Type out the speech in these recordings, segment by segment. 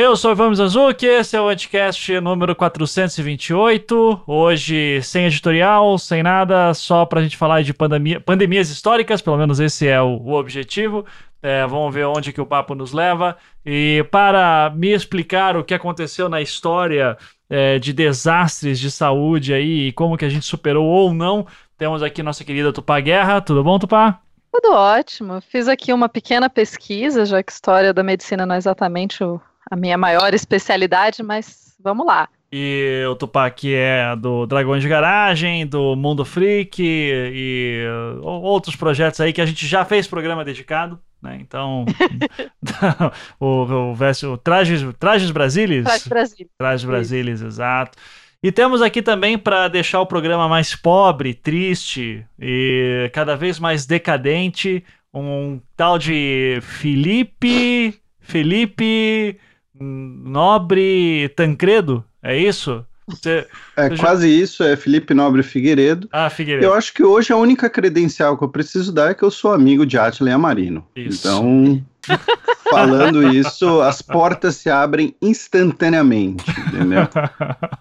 Eu sou Ivan Mizazuki, esse é o podcast número 428. Hoje sem editorial, sem nada, só pra gente falar de pandemia, pandemias históricas, pelo menos esse é o, o objetivo. É, vamos ver onde que o papo nos leva. E para me explicar o que aconteceu na história é, de desastres de saúde aí e como que a gente superou ou não, temos aqui nossa querida Tupá Guerra. Tudo bom, Tupá? Tudo ótimo. Fiz aqui uma pequena pesquisa, já que história da medicina não é exatamente o a minha maior especialidade, mas vamos lá. E o Tupac é do Dragões de Garagem, do Mundo Freak e, uh, outros projetos aí que a gente já fez programa dedicado. Né? Então, o, o, o, o Trajes, Trajes Brasilis? Trajes Brasilis. Trajes Brasilis, exato. E temos aqui também para deixar o programa mais pobre, triste e cada vez mais decadente, um tal de Felipe. Felipe Nobre Tancredo, é isso? Você, é você quase já... isso, é Felipe Nobre Figueiredo. Ah, Figueiredo. Eu acho que hoje a única credencial que eu preciso dar é que eu sou amigo de Atila Amarino. Isso. Então, falando isso, as portas se abrem instantaneamente, entendeu?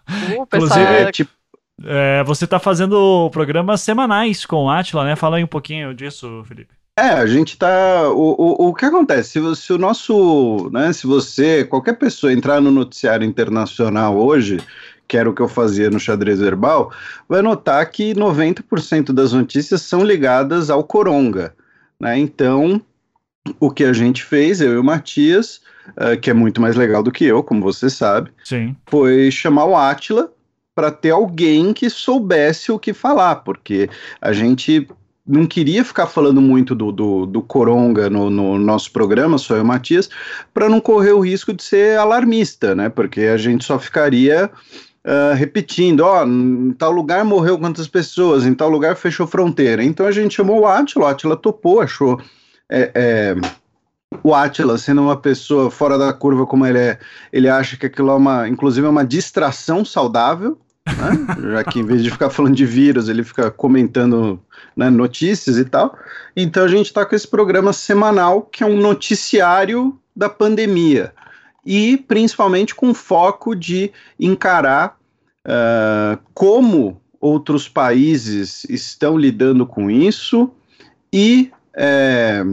Uh, Inclusive, é, tipo, é, você está fazendo programas semanais com o Atila, né? Fala aí um pouquinho disso, Felipe. É, a gente tá. O, o, o que acontece? Se, se o nosso. Né, se você, qualquer pessoa entrar no noticiário internacional hoje, que era o que eu fazia no xadrez verbal, vai notar que 90% das notícias são ligadas ao Coronga. Né? Então, o que a gente fez, eu e o Matias, uh, que é muito mais legal do que eu, como você sabe, Sim. foi chamar o Átila para ter alguém que soubesse o que falar, porque a gente não queria ficar falando muito do, do, do Coronga no, no, nosso programa, só eu Matias, para não correr o risco de ser alarmista, né? Porque a gente só ficaria uh, repetindo, ó, oh, em tal lugar morreu quantas pessoas, em tal lugar fechou fronteira. Então a gente chamou o Atila, o Atila topou, achou. É, é, o Atila, sendo uma pessoa fora da curva como ele é, ele acha que aquilo é uma, inclusive, é uma distração saudável, né? Já que em vez de ficar falando de vírus, ele fica comentando né, notícias e tal. Então a gente está com esse programa semanal, que é um noticiário da pandemia. E principalmente com foco de encarar uh, como outros países estão lidando com isso e é,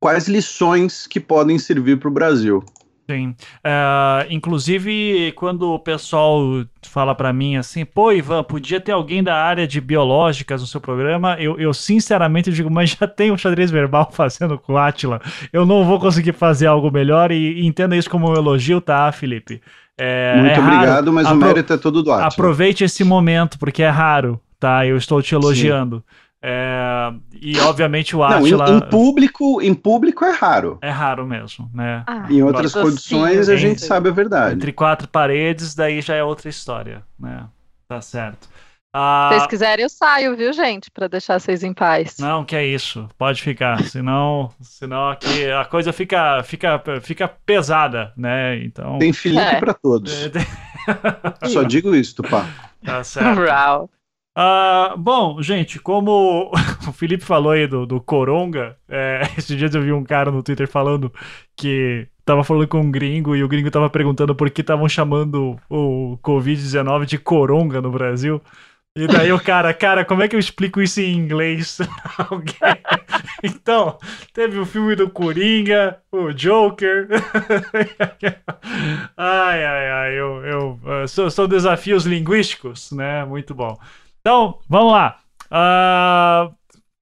quais lições que podem servir para o Brasil. Sim. Uh, inclusive, quando o pessoal fala para mim assim, pô, Ivan, podia ter alguém da área de biológicas no seu programa, eu, eu sinceramente digo, mas já tem um xadrez verbal fazendo com Atila, eu não vou conseguir fazer algo melhor e, e entenda isso como um elogio, tá, Felipe? É, Muito é obrigado, mas Apro o mérito é todo do Atila. Aproveite esse momento, porque é raro, tá? Eu estou te elogiando. Sim. É, e obviamente o Atila. Não, em, em, público, em público é raro. É raro mesmo, né? Ah, em outras condições a gente sabe a verdade. Entre quatro paredes, daí já é outra história, né? Tá certo. Ah, Se vocês quiserem, eu saio, viu, gente? para deixar vocês em paz. Não, que é isso. Pode ficar. senão, senão aqui a coisa fica, fica, fica pesada, né? Então. Tem Felipe é. para todos. Só digo isso, Tupá. Tá certo. Uh, bom, gente, como o Felipe falou aí do, do Coronga, é, esses dias eu vi um cara no Twitter falando que tava falando com um gringo e o gringo tava perguntando por que estavam chamando o Covid-19 de Coronga no Brasil. E daí o cara, cara, como é que eu explico isso em inglês? então, teve o filme do Coringa, o Joker. ai, ai, ai, eu, eu, uh, são, são desafios linguísticos, né? Muito bom. Então, vamos lá. Uh,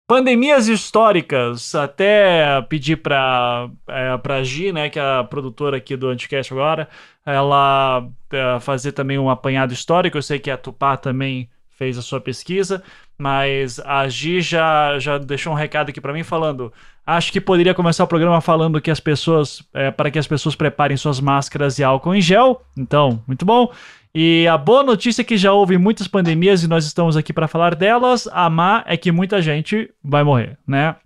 pandemias históricas. Até pedir para é, pra Gi, né, que é a produtora aqui do Anticast agora, ela é, fazer também um apanhado histórico. Eu sei que a Tupá também fez a sua pesquisa, mas a Gi já, já deixou um recado aqui para mim falando. Acho que poderia começar o programa falando que as pessoas, é, para que as pessoas preparem suas máscaras e álcool em gel. Então, muito bom. E a boa notícia é que já houve muitas pandemias e nós estamos aqui para falar delas. A má é que muita gente vai morrer, né?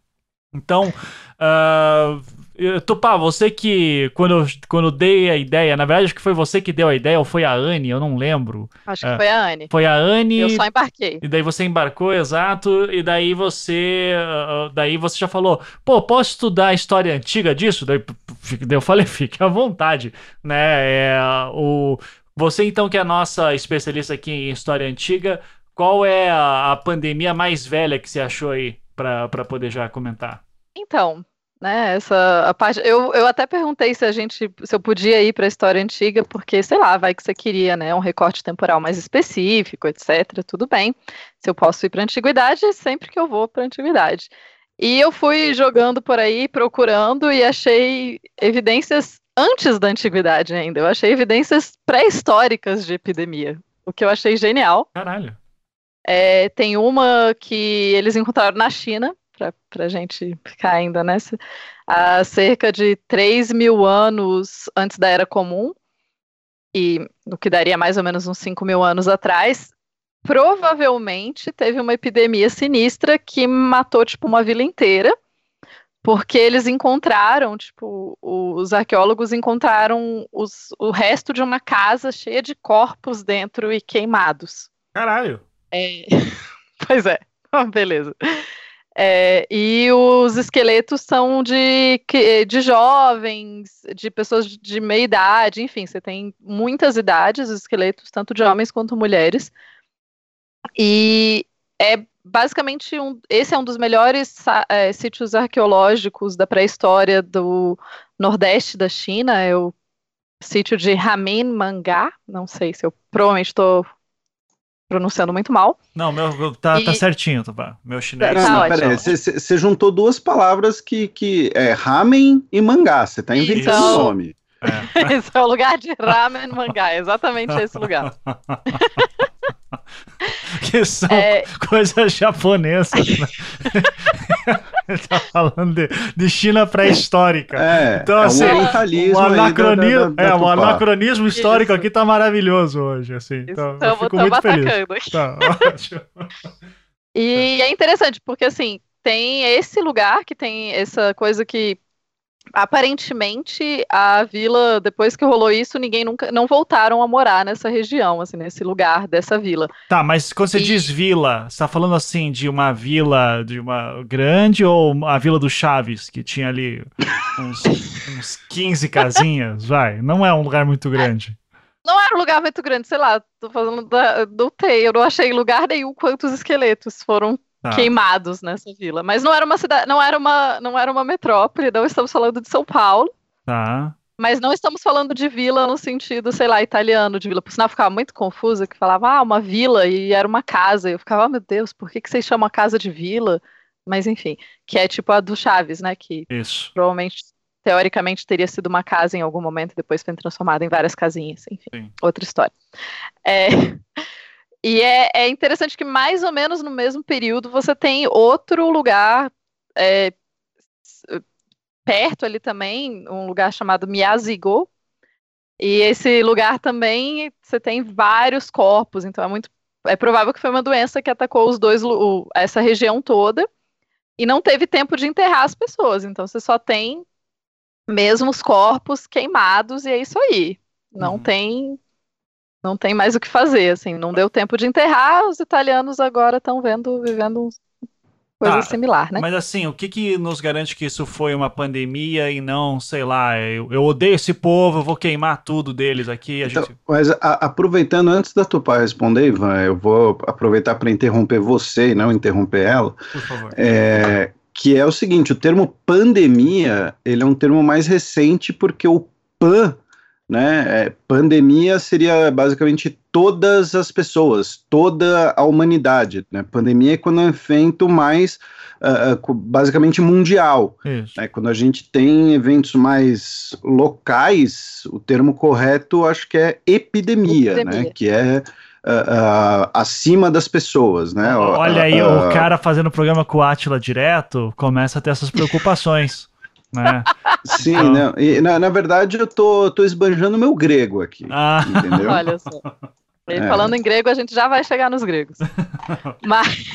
Então, uh, Tupá, você que, quando eu, quando eu dei a ideia, na verdade acho que foi você que deu a ideia, ou foi a Anne, eu não lembro. Acho que uh, foi a Anne. Foi a Anne. Eu só embarquei. E daí você embarcou, exato, e daí você, uh, daí você já falou, pô, posso estudar a história antiga disso? Daí eu falei, fique à vontade, né? É, o, você então que é a nossa especialista aqui em história antiga, qual é a, a pandemia mais velha que você achou aí para poder já comentar? Então, né, essa a parte, eu, eu até perguntei se a gente, se eu podia ir para a história antiga, porque sei lá, vai que você queria, né, um recorte temporal mais específico, etc. Tudo bem. Se eu posso ir para a antiguidade, sempre que eu vou para a antiguidade. E eu fui jogando por aí, procurando e achei evidências antes da antiguidade ainda. Eu achei evidências pré-históricas de epidemia, o que eu achei genial. Caralho. É, tem uma que eles encontraram na China, para a gente ficar ainda nessa, há cerca de 3 mil anos antes da Era Comum, e o que daria mais ou menos uns 5 mil anos atrás, provavelmente teve uma epidemia sinistra que matou, tipo, uma vila inteira, porque eles encontraram, tipo, os arqueólogos encontraram os, o resto de uma casa cheia de corpos dentro e queimados. Caralho! É... pois é, beleza. É, e os esqueletos são de, de jovens, de pessoas de meia idade, enfim, você tem muitas idades, os esqueletos, tanto de homens quanto mulheres. E é basicamente um, esse é um dos melhores é, sítios arqueológicos da pré-história do Nordeste da China, é o sítio de Ramen Mangá, não sei se eu provavelmente estou pronunciando muito mal. Não, meu, tá, e... tá certinho, Tupá. Meu chinês. Não, não, peraí, você juntou duas palavras que, que é ramen e mangá, você tá inventando o então... nome. É. esse é o lugar de ramen mangá, é exatamente esse lugar. que são é... coisas japonesas. Né? Ele tá falando de, de China pré-histórica. É, então, é assim, um o anacronismo, da, da, da é, o anacronismo histórico Isso. aqui tá maravilhoso hoje, assim. Então, Estamos, eu fico muito feliz. Tá, ótimo. E é interessante, porque assim, tem esse lugar que tem essa coisa que aparentemente a vila, depois que rolou isso, ninguém nunca não voltaram a morar nessa região, assim, nesse lugar dessa vila. Tá, mas quando você e... diz vila, você tá falando assim de uma vila de uma grande ou a vila do Chaves, que tinha ali uns, uns 15 casinhas, vai, não é um lugar muito grande. Não era um lugar muito grande, sei lá, tô falando da, do eu não achei lugar nenhum quantos esqueletos foram tá. queimados nessa vila. Mas não era uma cidade, não era uma, não era uma metrópole, não estamos falando de São Paulo. Tá. Mas não estamos falando de vila no sentido, sei lá, italiano de vila. Por sinal, eu ficava muito confusa, que falava, ah, uma vila e era uma casa. E eu ficava, oh, meu Deus, por que, que vocês chamam a casa de vila? Mas enfim, que é tipo a do Chaves, né? Que Isso. provavelmente, teoricamente, teria sido uma casa em algum momento e depois foi transformada em várias casinhas. Enfim, Sim. outra história. É... E é, é, interessante que mais ou menos no mesmo período você tem outro lugar é, perto ali também, um lugar chamado Miyazigo. E esse lugar também você tem vários corpos, então é muito é provável que foi uma doença que atacou os dois o, essa região toda e não teve tempo de enterrar as pessoas. Então você só tem mesmo os corpos queimados e é isso aí. Não uhum. tem não tem mais o que fazer, assim, não deu tempo de enterrar, os italianos agora estão vendo, vivendo coisa ah, similar, né? Mas assim, o que que nos garante que isso foi uma pandemia e não, sei lá, eu, eu odeio esse povo, eu vou queimar tudo deles aqui. Então, gente... Mas a, aproveitando, antes da Tupá responder, Ivan, eu vou aproveitar para interromper você e não interromper ela. Por favor. É, que é o seguinte, o termo pandemia, ele é um termo mais recente porque o pan né? É, pandemia seria basicamente todas as pessoas, toda a humanidade. Né? Pandemia é quando é um evento mais uh, basicamente mundial. Né? Quando a gente tem eventos mais locais, o termo correto acho que é epidemia, né? epidemia. né? Que é Uh, uh, acima das pessoas, né? Olha aí, uh, o cara fazendo programa com o Atila direto começa a ter essas preocupações. Né? Sim, então... né? E, na, na verdade eu tô, tô esbanjando meu grego aqui. Ah. Entendeu? Olha só. E é. falando em grego, a gente já vai chegar nos gregos. Mas.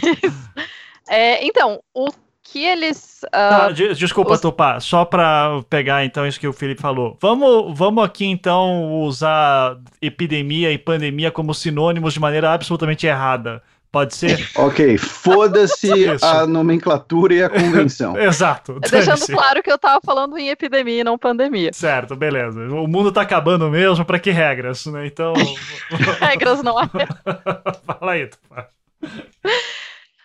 É, então, o que eles. Uh, desculpa, os... Tupá, só para pegar então isso que o Felipe falou. Vamos, vamos aqui então usar epidemia e pandemia como sinônimos de maneira absolutamente errada Pode ser? ok, foda-se a nomenclatura e a convenção. Exato. Deixando claro que eu tava falando em epidemia e não pandemia. Certo, beleza. O mundo tá acabando mesmo, para que regras, né? Então. regras não há. Fala aí, Tupá.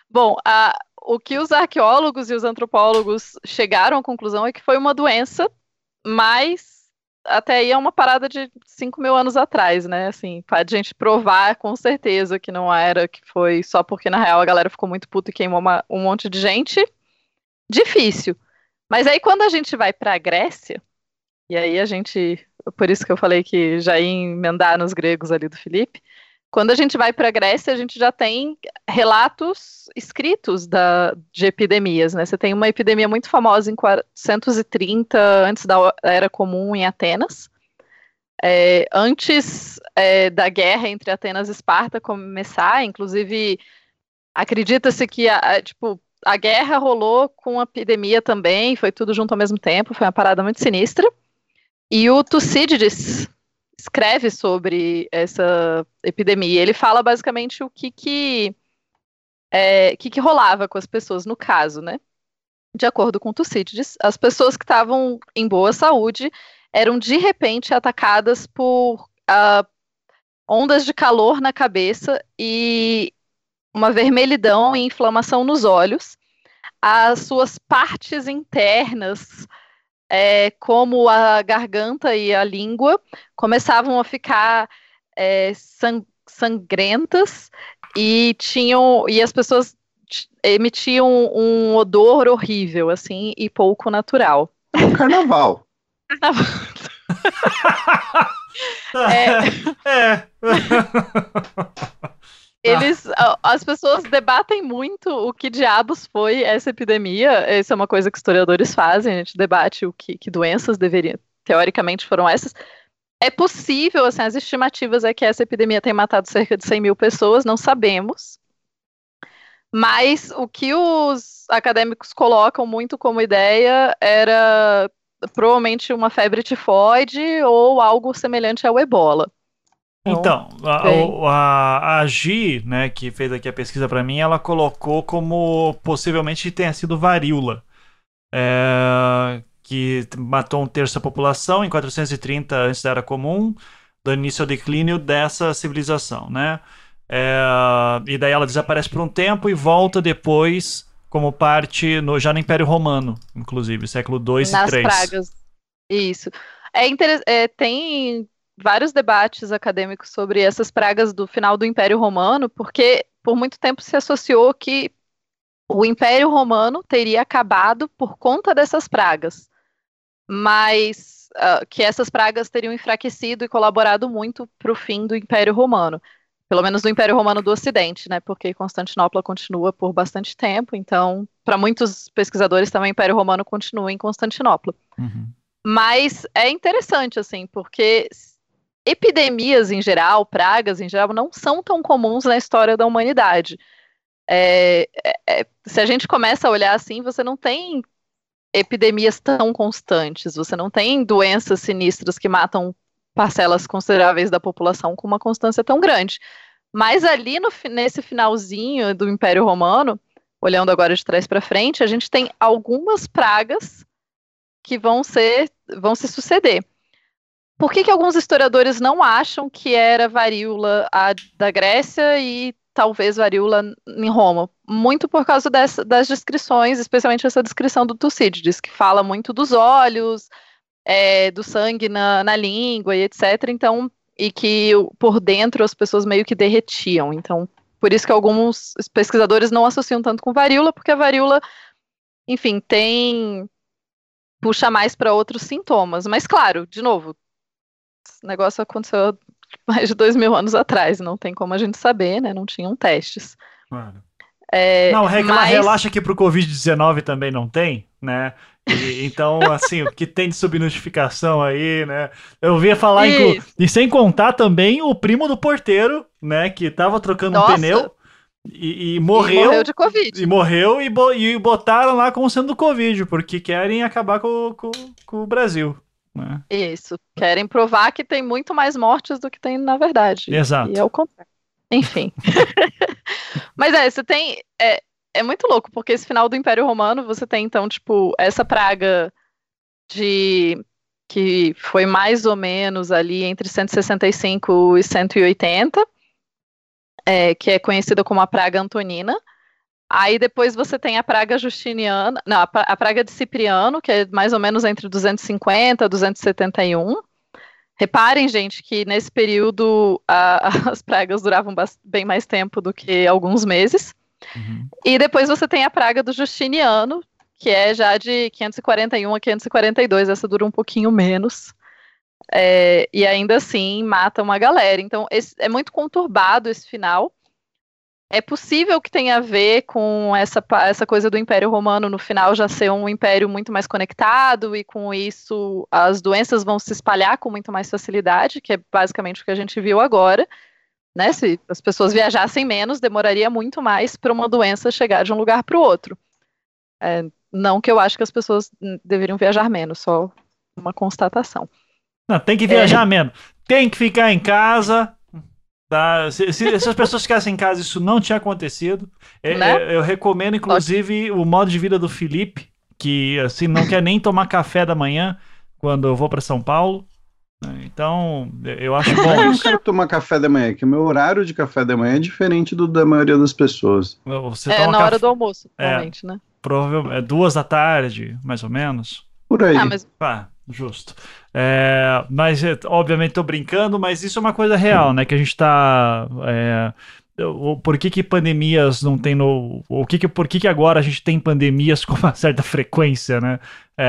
Bom, a, o que os arqueólogos e os antropólogos chegaram à conclusão é que foi uma doença, mas até aí é uma parada de 5 mil anos atrás, né? Assim, pra gente provar com certeza que não era, que foi só porque na real a galera ficou muito puta e queimou uma, um monte de gente. Difícil. Mas aí quando a gente vai pra Grécia, e aí a gente. Por isso que eu falei que já ia emendar nos gregos ali do Felipe. Quando a gente vai para a Grécia, a gente já tem relatos escritos da, de epidemias, né? Você tem uma epidemia muito famosa em 430 antes da Era Comum em Atenas. É, antes é, da guerra entre Atenas e Esparta começar, inclusive acredita-se que a, a, tipo, a guerra rolou com a epidemia também, foi tudo junto ao mesmo tempo, foi uma parada muito sinistra. E o Tucídides, escreve sobre essa epidemia. Ele fala basicamente o que que, é, que, que rolava com as pessoas no caso, né? De acordo com Tucídides, as pessoas que estavam em boa saúde eram de repente atacadas por uh, ondas de calor na cabeça e uma vermelhidão e inflamação nos olhos. As suas partes internas é, como a garganta e a língua começavam a ficar é, sang sangrentas e tinham e as pessoas emitiam um odor horrível assim e pouco natural. Carnaval. Carnaval. é. é. Eles, as pessoas debatem muito o que diabos foi essa epidemia. Isso é uma coisa que historiadores fazem. A gente debate o que, que doenças deveriam, teoricamente, foram essas. É possível, assim, as estimativas é que essa epidemia tenha matado cerca de 100 mil pessoas, não sabemos. Mas o que os acadêmicos colocam muito como ideia era provavelmente uma febre tifoide ou algo semelhante ao ebola. Então, então a, a, a Gi, né, que fez aqui a pesquisa para mim, ela colocou como possivelmente tenha sido varíola. É, que matou um terço da população em 430 antes da Era Comum, dando início ao declínio dessa civilização, né? É, e daí ela desaparece por um tempo e volta depois como parte no, já no Império Romano, inclusive, século 2 e 3. Nas pragas. Isso. É, é, tem vários debates acadêmicos sobre essas pragas do final do Império Romano, porque por muito tempo se associou que o Império Romano teria acabado por conta dessas pragas, mas uh, que essas pragas teriam enfraquecido e colaborado muito para o fim do Império Romano, pelo menos do Império Romano do Ocidente, né? Porque Constantinopla continua por bastante tempo, então para muitos pesquisadores também o Império Romano continua em Constantinopla. Uhum. Mas é interessante assim, porque epidemias em geral, pragas em geral, não são tão comuns na história da humanidade. É, é, é, se a gente começa a olhar assim, você não tem epidemias tão constantes, você não tem doenças sinistras que matam parcelas consideráveis da população com uma constância tão grande. Mas ali no, nesse finalzinho do Império Romano, olhando agora de trás para frente, a gente tem algumas pragas que vão ser vão se suceder. Por que, que alguns historiadores não acham que era varíola a da Grécia e talvez varíola em Roma? Muito por causa dessa, das descrições, especialmente essa descrição do Tucídides, que fala muito dos olhos, é, do sangue na, na língua e etc. Então, e que por dentro as pessoas meio que derretiam. Então, por isso que alguns pesquisadores não associam tanto com varíola, porque a varíola, enfim, tem puxa mais para outros sintomas. Mas claro, de novo, o negócio aconteceu mais de dois mil anos atrás, não tem como a gente saber, né? Não tinham testes. Claro. É, não, mas... relaxa que pro Covid-19 também não tem, né? E, então, assim, o que tem de subnotificação aí, né? Eu ouvia falar, inclu... e sem contar também o primo do porteiro, né? Que tava trocando Nossa. um pneu e, e, morreu. E morreu de Covid. E morreu e, bo... e botaram lá como sendo Covid, porque querem acabar com, com, com o Brasil. Né? Isso. Querem provar que tem muito mais mortes do que tem na verdade. Exato. E é o contrário. Enfim. Mas é, você tem. É, é muito louco, porque esse final do Império Romano, você tem, então, tipo, essa praga de. que foi mais ou menos ali entre 165 e 180, é, que é conhecida como a praga antonina. Aí depois você tem a praga justiniana, não, a praga de Cipriano, que é mais ou menos entre 250 e 271. Reparem, gente, que nesse período a, as pragas duravam bem mais tempo do que alguns meses. Uhum. E depois você tem a praga do Justiniano, que é já de 541 a 542, essa dura um pouquinho menos. É, e ainda assim mata uma galera. Então esse, é muito conturbado esse final. É possível que tenha a ver com essa, essa coisa do Império Romano no final já ser um império muito mais conectado e com isso as doenças vão se espalhar com muito mais facilidade, que é basicamente o que a gente viu agora. Né? Se as pessoas viajassem menos, demoraria muito mais para uma doença chegar de um lugar para o outro. É, não que eu acho que as pessoas deveriam viajar menos, só uma constatação. Não, tem que viajar é... menos. Tem que ficar em casa, Tá? Se, se, se, as pessoas ficassem em casa, isso não tinha acontecido. É, né? É, eu recomendo, inclusive, o modo de vida do Felipe, que assim não quer nem tomar café da manhã quando eu vou para São Paulo. Então, eu acho bom. Eu não quero tomar café da manhã, que o meu horário de café da manhã é diferente do da maioria das pessoas. Você é na hora do almoço, provavelmente, é, né? Provavelmente. É duas da tarde, mais ou menos. Por aí. Ah, mas... Ah, justo. É, mas, é, obviamente, tô brincando, mas isso é uma coisa real, né? Que a gente tá. É, por que, que pandemias não tem no. O que que, por que, que agora a gente tem pandemias com uma certa frequência, né? É,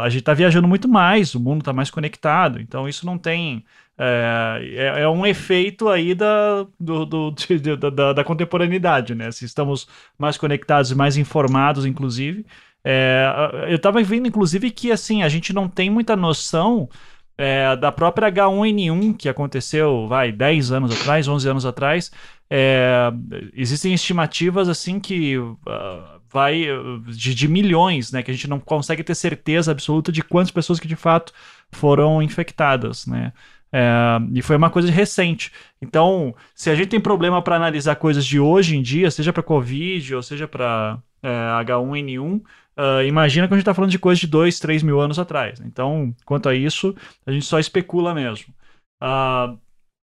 a gente tá viajando muito mais, o mundo tá mais conectado, então isso não tem. É, é, é um efeito aí da, do, do de, da, da, contemporaneidade, né? Se estamos mais conectados e mais informados, inclusive. É, eu estava vendo, inclusive, que assim, a gente não tem muita noção é, da própria H1N1 que aconteceu, vai, 10 anos atrás, 11 anos atrás. É, existem estimativas assim que uh, vai de, de, milhões, né? Que a gente não consegue ter certeza absoluta de quantas pessoas que de fato foram infectadas, né? É, e foi uma coisa recente. Então, se a gente tem problema para analisar coisas de hoje em dia, seja para Covid ou seja para é, H1N1, Uh, imagina que a gente está falando de coisa de 2, 3 mil anos atrás. Então, quanto a isso, a gente só especula mesmo. Uh,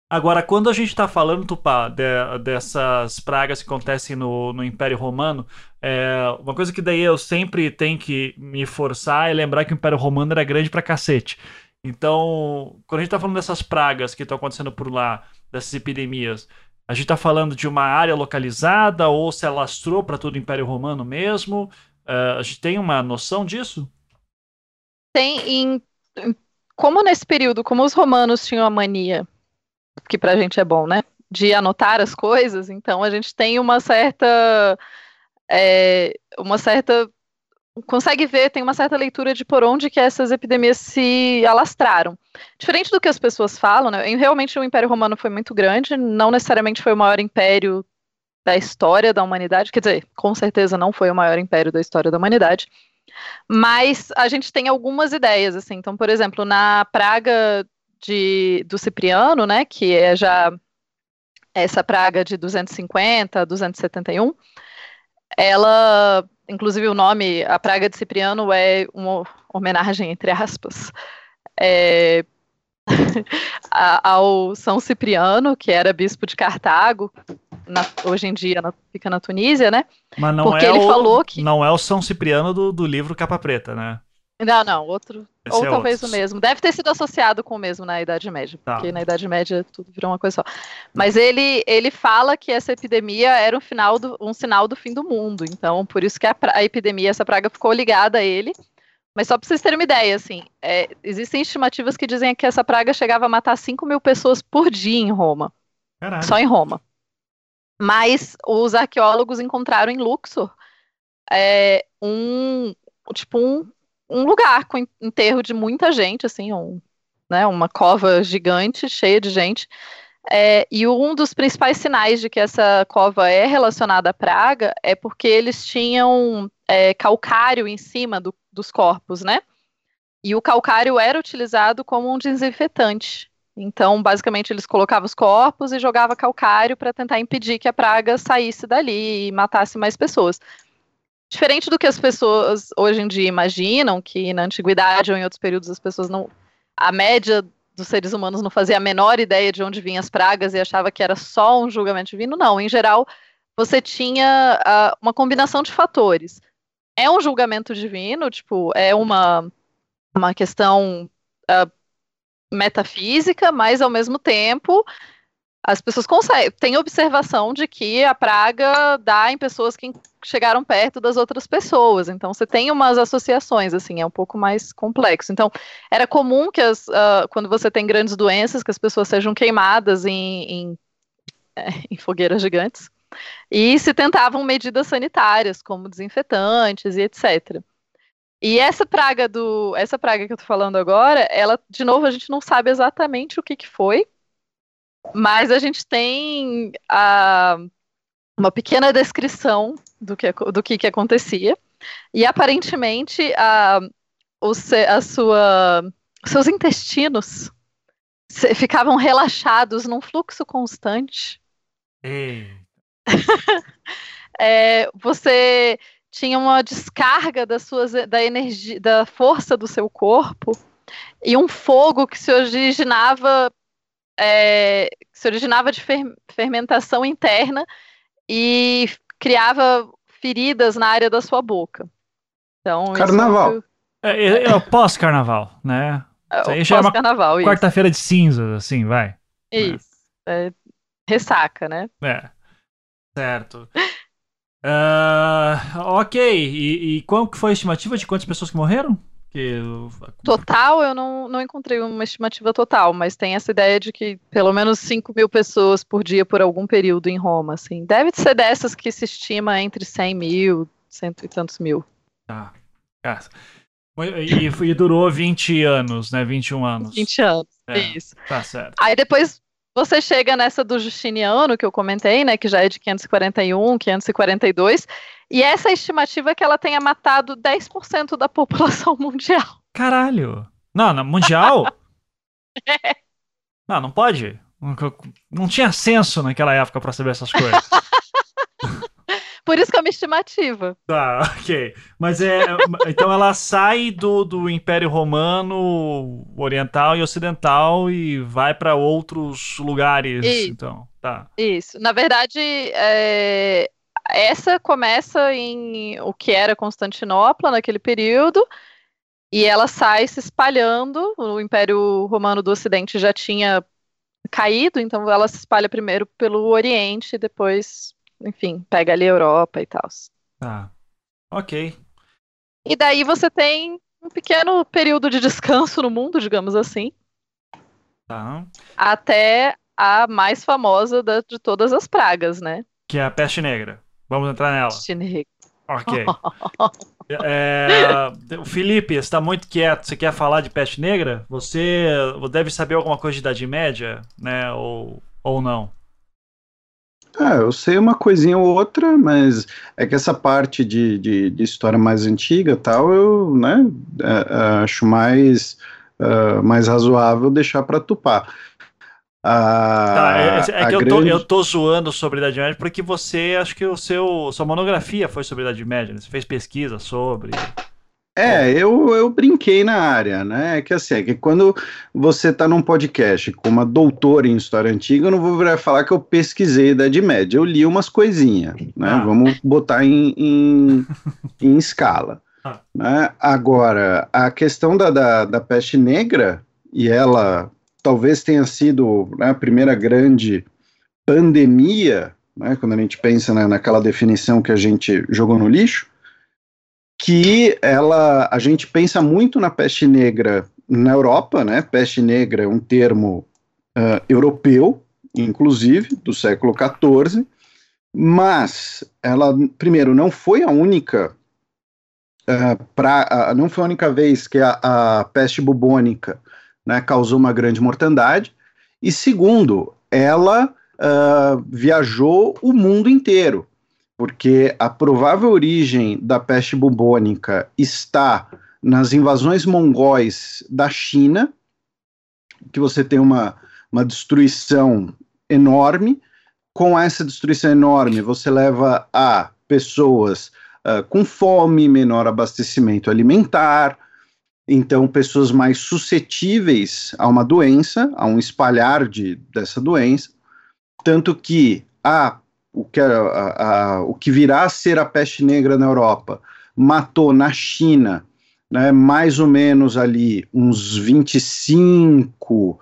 agora, quando a gente está falando, Tupá, de, dessas pragas que acontecem no, no Império Romano, é, uma coisa que daí eu sempre tenho que me forçar é lembrar que o Império Romano era grande pra cacete. Então, quando a gente está falando dessas pragas que estão acontecendo por lá, dessas epidemias, a gente está falando de uma área localizada ou se alastrou para todo o Império Romano mesmo? Uh, a gente tem uma noção disso? Tem. Em, como nesse período, como os romanos tinham a mania, que pra gente é bom, né? De anotar as coisas, então a gente tem uma certa. É, uma certa. Consegue ver, tem uma certa leitura de por onde que essas epidemias se alastraram. Diferente do que as pessoas falam, né? Realmente o Império Romano foi muito grande, não necessariamente foi o maior império da história da humanidade, quer dizer, com certeza não foi o maior império da história da humanidade, mas a gente tem algumas ideias, assim, então, por exemplo, na praga de, do Cipriano, né, que é já essa praga de 250 a 271, ela, inclusive o nome, a praga de Cipriano é uma homenagem, entre aspas, é, ao São Cipriano, que era bispo de Cartago, na, hoje em dia na, fica na Tunísia, né? Mas não Porque é ele o, falou que não é o São Cipriano do, do livro Capa Preta, né? Não, não, outro. Esse ou é talvez outro. o mesmo. Deve ter sido associado com o mesmo na Idade Média, tá. porque na Idade Média tudo virou uma coisa só. Mas ele, ele fala que essa epidemia era um, final do, um sinal do fim do mundo. Então, por isso que a, a epidemia, essa praga ficou ligada a ele. Mas só para vocês terem uma ideia, assim, é, existem estimativas que dizem que essa praga chegava a matar 5 mil pessoas por dia em Roma. Caralho. Só em Roma. Mas os arqueólogos encontraram em Luxor é, um tipo um, um lugar com enterro de muita gente, assim, um, né, uma cova gigante cheia de gente. É, e um dos principais sinais de que essa cova é relacionada à praga é porque eles tinham é, calcário em cima do, dos corpos, né? E o calcário era utilizado como um desinfetante. Então, basicamente, eles colocavam os corpos e jogavam calcário para tentar impedir que a praga saísse dali e matasse mais pessoas. Diferente do que as pessoas hoje em dia imaginam, que na antiguidade ou em outros períodos as pessoas não. A média dos seres humanos não fazia a menor ideia de onde vinham as pragas e achava que era só um julgamento divino. Não, em geral, você tinha uh, uma combinação de fatores. É um julgamento divino, tipo, é uma, uma questão uh, metafísica, mas ao mesmo tempo as pessoas conseguem. Tem observação de que a praga dá em pessoas que chegaram perto das outras pessoas. Então você tem umas associações, assim, é um pouco mais complexo. Então, era comum que as, uh, quando você tem grandes doenças, que as pessoas sejam queimadas em, em, em fogueiras gigantes. E se tentavam medidas sanitárias, como desinfetantes e etc. E essa praga do, essa praga que eu tô falando agora, ela, de novo, a gente não sabe exatamente o que, que foi, mas a gente tem a, uma pequena descrição do que, do que, que acontecia. E aparentemente a, o, a sua, seus intestinos ficavam relaxados num fluxo constante. é, você tinha uma descarga das suas, da energia, da força do seu corpo e um fogo que se originava é, se originava de fer fermentação interna e criava feridas na área da sua boca. Então, carnaval. Isso... É, é, é o pós-carnaval, né? É, isso é uma quarta-feira de cinzas, assim, vai. Isso. É. ressaca, né? É. Certo. Uh, ok, e, e qual que foi a estimativa de quantas pessoas que morreram? Que... Total, eu não, não encontrei uma estimativa total, mas tem essa ideia de que pelo menos 5 mil pessoas por dia por algum período em Roma, assim. Deve ser dessas que se estima entre 100 mil, cento e tantos mil. Tá. Ah. E, e, durou 20 anos, né? 21 anos. 20 anos, é, isso. Tá certo. Aí depois você chega nessa do Justiniano, que eu comentei, né, que já é de 541, 542, e essa estimativa é que ela tenha matado 10% da população mundial. Caralho! Não, na mundial? é. Não, não pode. Não tinha senso naquela época para saber essas coisas. Por isso que é uma estimativa. Tá, ok. Mas é. então ela sai do, do Império Romano Oriental e Ocidental e vai para outros lugares. Isso. Então, tá. Isso. Na verdade, é, essa começa em o que era Constantinopla naquele período. E ela sai se espalhando. O Império Romano do Ocidente já tinha caído, então ela se espalha primeiro pelo Oriente e depois enfim, pega ali a Europa e tal. Tá. Ok. E daí você tem um pequeno período de descanso no mundo, digamos assim. Tá. Até a mais famosa da, de todas as pragas, né? Que é a peste negra. Vamos entrar nela. Peste negra. Ok. é, o Felipe está muito quieto. Você quer falar de peste negra? Você deve saber alguma coisa de Idade Média, né? Ou, ou não? Ah, eu sei uma coisinha ou outra, mas é que essa parte de, de, de história mais antiga tal, eu né, é, é, acho mais, uh, mais razoável deixar para tupar. Ah, tá, é, é que eu, grande... tô, eu tô zoando sobre a Idade Média porque você, acho que o seu, sua monografia foi sobre a Idade Média, né? você fez pesquisa sobre. É, eu, eu brinquei na área, né? É que assim, é que quando você está num podcast com uma doutora em história antiga, eu não vou falar que eu pesquisei Idade Média, eu li umas coisinhas, né? Ah. Vamos botar em, em, em escala. Ah. Né? Agora, a questão da, da, da, peste negra, e ela talvez tenha sido né, a primeira grande pandemia, né, quando a gente pensa né, naquela definição que a gente jogou no lixo, que ela, a gente pensa muito na peste negra na Europa, né? Peste negra é um termo uh, europeu, inclusive, do século XIV, mas ela, primeiro, não foi a única uh, pra, uh, não foi a única vez que a, a peste bubônica né, causou uma grande mortandade, e segundo, ela viajou o mundo inteiro porque a provável origem da peste bubônica está nas invasões mongóis da China que você tem uma, uma destruição enorme. Com essa destruição enorme, você leva a pessoas uh, com fome, menor abastecimento alimentar, então pessoas mais suscetíveis a uma doença, a um espalhar de, dessa doença, tanto que a, o, que a, a, o que virá a ser a peste negra na Europa matou na China né, mais ou menos ali uns 25, uh,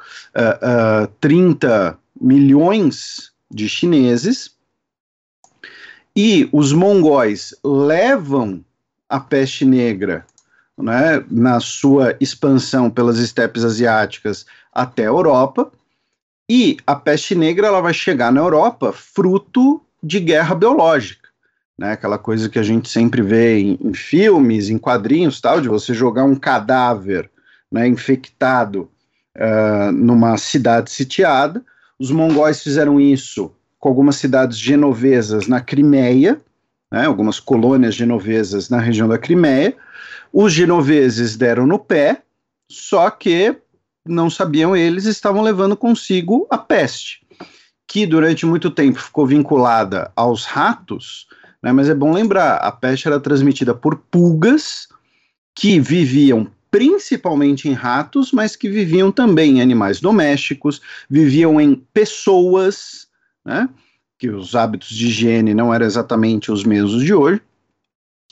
uh, 30 milhões de chineses, e os mongóis levam a peste negra né, na sua expansão pelas estepes asiáticas até a Europa, e a peste negra ela vai chegar na Europa fruto de guerra biológica né? Aquela coisa que a gente sempre vê em, em filmes, em quadrinhos, tal, de você jogar um cadáver, né, infectado uh, numa cidade sitiada. Os mongóis fizeram isso com algumas cidades genovesas na Crimeia, né, algumas colônias genovesas na região da Crimeia. Os genoveses deram no pé, só que não sabiam eles estavam levando consigo a peste, que durante muito tempo ficou vinculada aos ratos, né? Mas é bom lembrar, a peste era transmitida por pulgas que viviam principalmente em ratos, mas que viviam também em animais domésticos, viviam em pessoas, né? que os hábitos de higiene não eram exatamente os mesmos de hoje.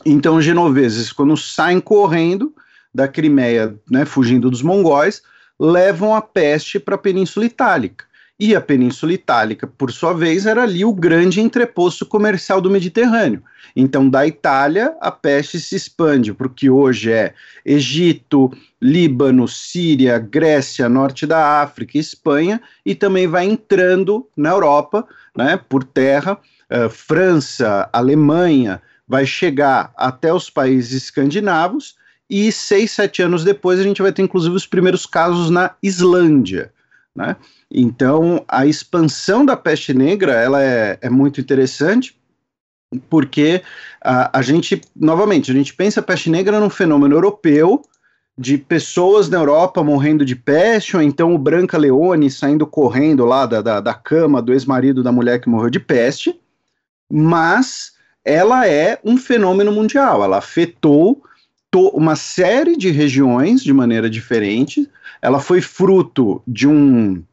Então, os genoveses, quando saem correndo da Crimeia, né, fugindo dos mongóis, levam a peste para a Península Itálica. E a Península Itálica, por sua vez, era ali o grande entreposto comercial do Mediterrâneo. Então, da Itália, a peste se expande para o que hoje é Egito, Líbano, Síria, Grécia, norte da África, Espanha, e também vai entrando na Europa, né, por terra, uh, França, Alemanha, vai chegar até os países escandinavos, e seis, sete anos depois a gente vai ter inclusive os primeiros casos na Islândia. Né? Então, a expansão da peste negra ela é, é muito interessante, porque a, a gente, novamente, a gente pensa a peste negra num fenômeno europeu, de pessoas na Europa morrendo de peste, ou então o Branca Leone saindo correndo lá da, da, da cama do ex-marido da mulher que morreu de peste, mas ela é um fenômeno mundial, ela afetou uma série de regiões de maneira diferente, ela foi fruto de um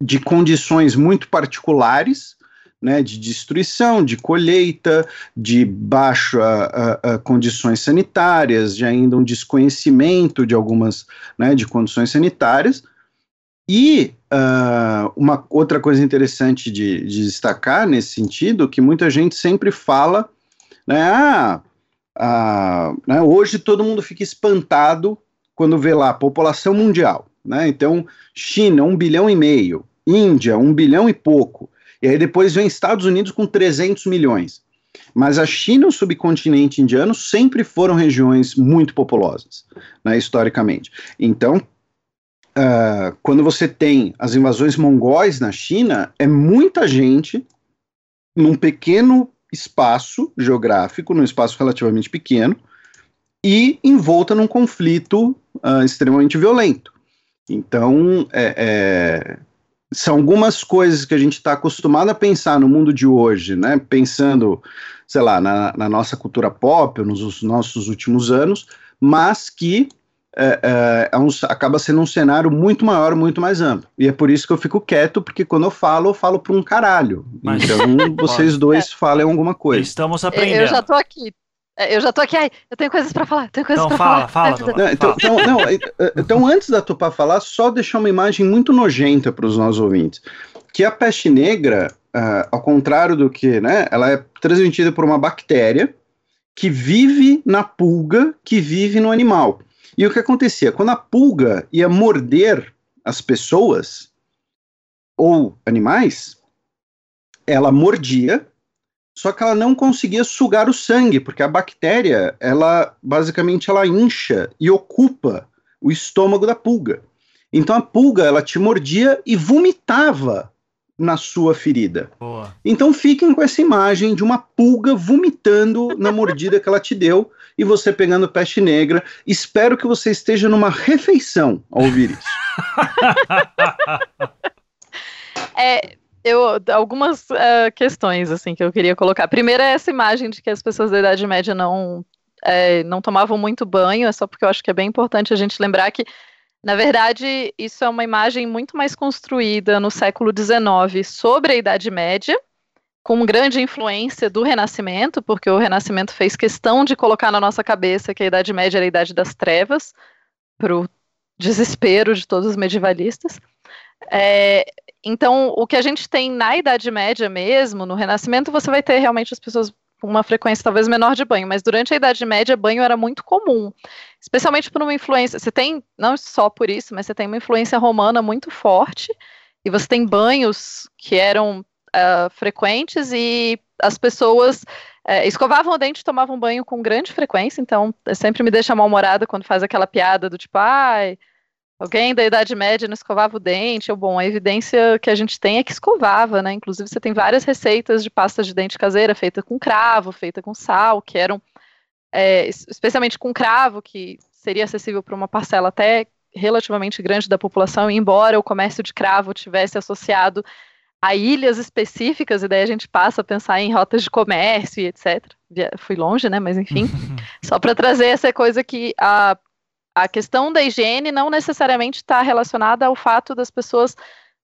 de condições muito particulares, né, de destruição, de colheita, de baixa uh, uh, condições sanitárias, de ainda um desconhecimento de algumas né, de condições sanitárias. E uh, uma outra coisa interessante de, de, destacar nesse sentido, que muita gente sempre fala, né, ah, né, hoje todo mundo fica espantado quando vê lá a população mundial. Né? Então, China, um bilhão e meio, Índia, um bilhão e pouco, e aí depois vem Estados Unidos com 300 milhões. Mas a China e o subcontinente indiano sempre foram regiões muito populosas, né, historicamente. Então, uh, quando você tem as invasões mongóis na China, é muita gente num pequeno espaço geográfico, num espaço relativamente pequeno, e envolta num conflito uh, extremamente violento. Então, é, é, são algumas coisas que a gente está acostumado a pensar no mundo de hoje, né? Pensando, sei lá, na, na nossa cultura pop, nos nossos últimos anos, mas que é, é, é um, acaba sendo um cenário muito maior, muito mais amplo. E é por isso que eu fico quieto, porque quando eu falo, eu falo para um caralho. Mas... Então, vocês dois falem alguma coisa. Estamos aprendendo. Eu já tô aqui. É, eu já tô aqui, ai, eu tenho coisas para falar, tenho coisas então, pra fala, falar. Fala, fala, então, não, é, é, então, antes da Tupá falar, só deixar uma imagem muito nojenta para os nossos ouvintes. Que a peste negra, uh, ao contrário do que, né, ela é transmitida por uma bactéria que vive na pulga que vive no animal. E o que acontecia? Quando a pulga ia morder as pessoas ou animais, ela mordia só que ela não conseguia sugar o sangue, porque a bactéria, ela basicamente ela incha e ocupa o estômago da pulga. Então a pulga, ela te mordia e vomitava na sua ferida. Boa. Então fiquem com essa imagem de uma pulga vomitando na mordida que ela te deu e você pegando peste negra. Espero que você esteja numa refeição ao ouvir isso. é, eu, algumas uh, questões assim que eu queria colocar. Primeiro é essa imagem de que as pessoas da Idade Média não é, não tomavam muito banho, é só porque eu acho que é bem importante a gente lembrar que na verdade, isso é uma imagem muito mais construída no século XIX sobre a Idade Média, com grande influência do Renascimento, porque o Renascimento fez questão de colocar na nossa cabeça que a Idade Média era a Idade das Trevas, para o desespero de todos os medievalistas. É, então, o que a gente tem na Idade Média mesmo, no Renascimento, você vai ter realmente as pessoas uma frequência talvez menor de banho, mas durante a Idade Média, banho era muito comum, especialmente por uma influência. Você tem, não só por isso, mas você tem uma influência romana muito forte, e você tem banhos que eram uh, frequentes e as pessoas uh, escovavam o dente e tomavam banho com grande frequência, então sempre me deixa mal-humorada quando faz aquela piada do tipo, ai. Ah, Alguém da Idade Média não escovava o dente, ou bom, a evidência que a gente tem é que escovava, né? Inclusive você tem várias receitas de pasta de dente caseira feita com cravo, feita com sal, que eram é, especialmente com cravo, que seria acessível para uma parcela até relativamente grande da população, embora o comércio de cravo tivesse associado a ilhas específicas, e daí a gente passa a pensar em rotas de comércio e etc. Fui longe, né? Mas enfim, só para trazer essa coisa que a a questão da higiene não necessariamente está relacionada ao fato das pessoas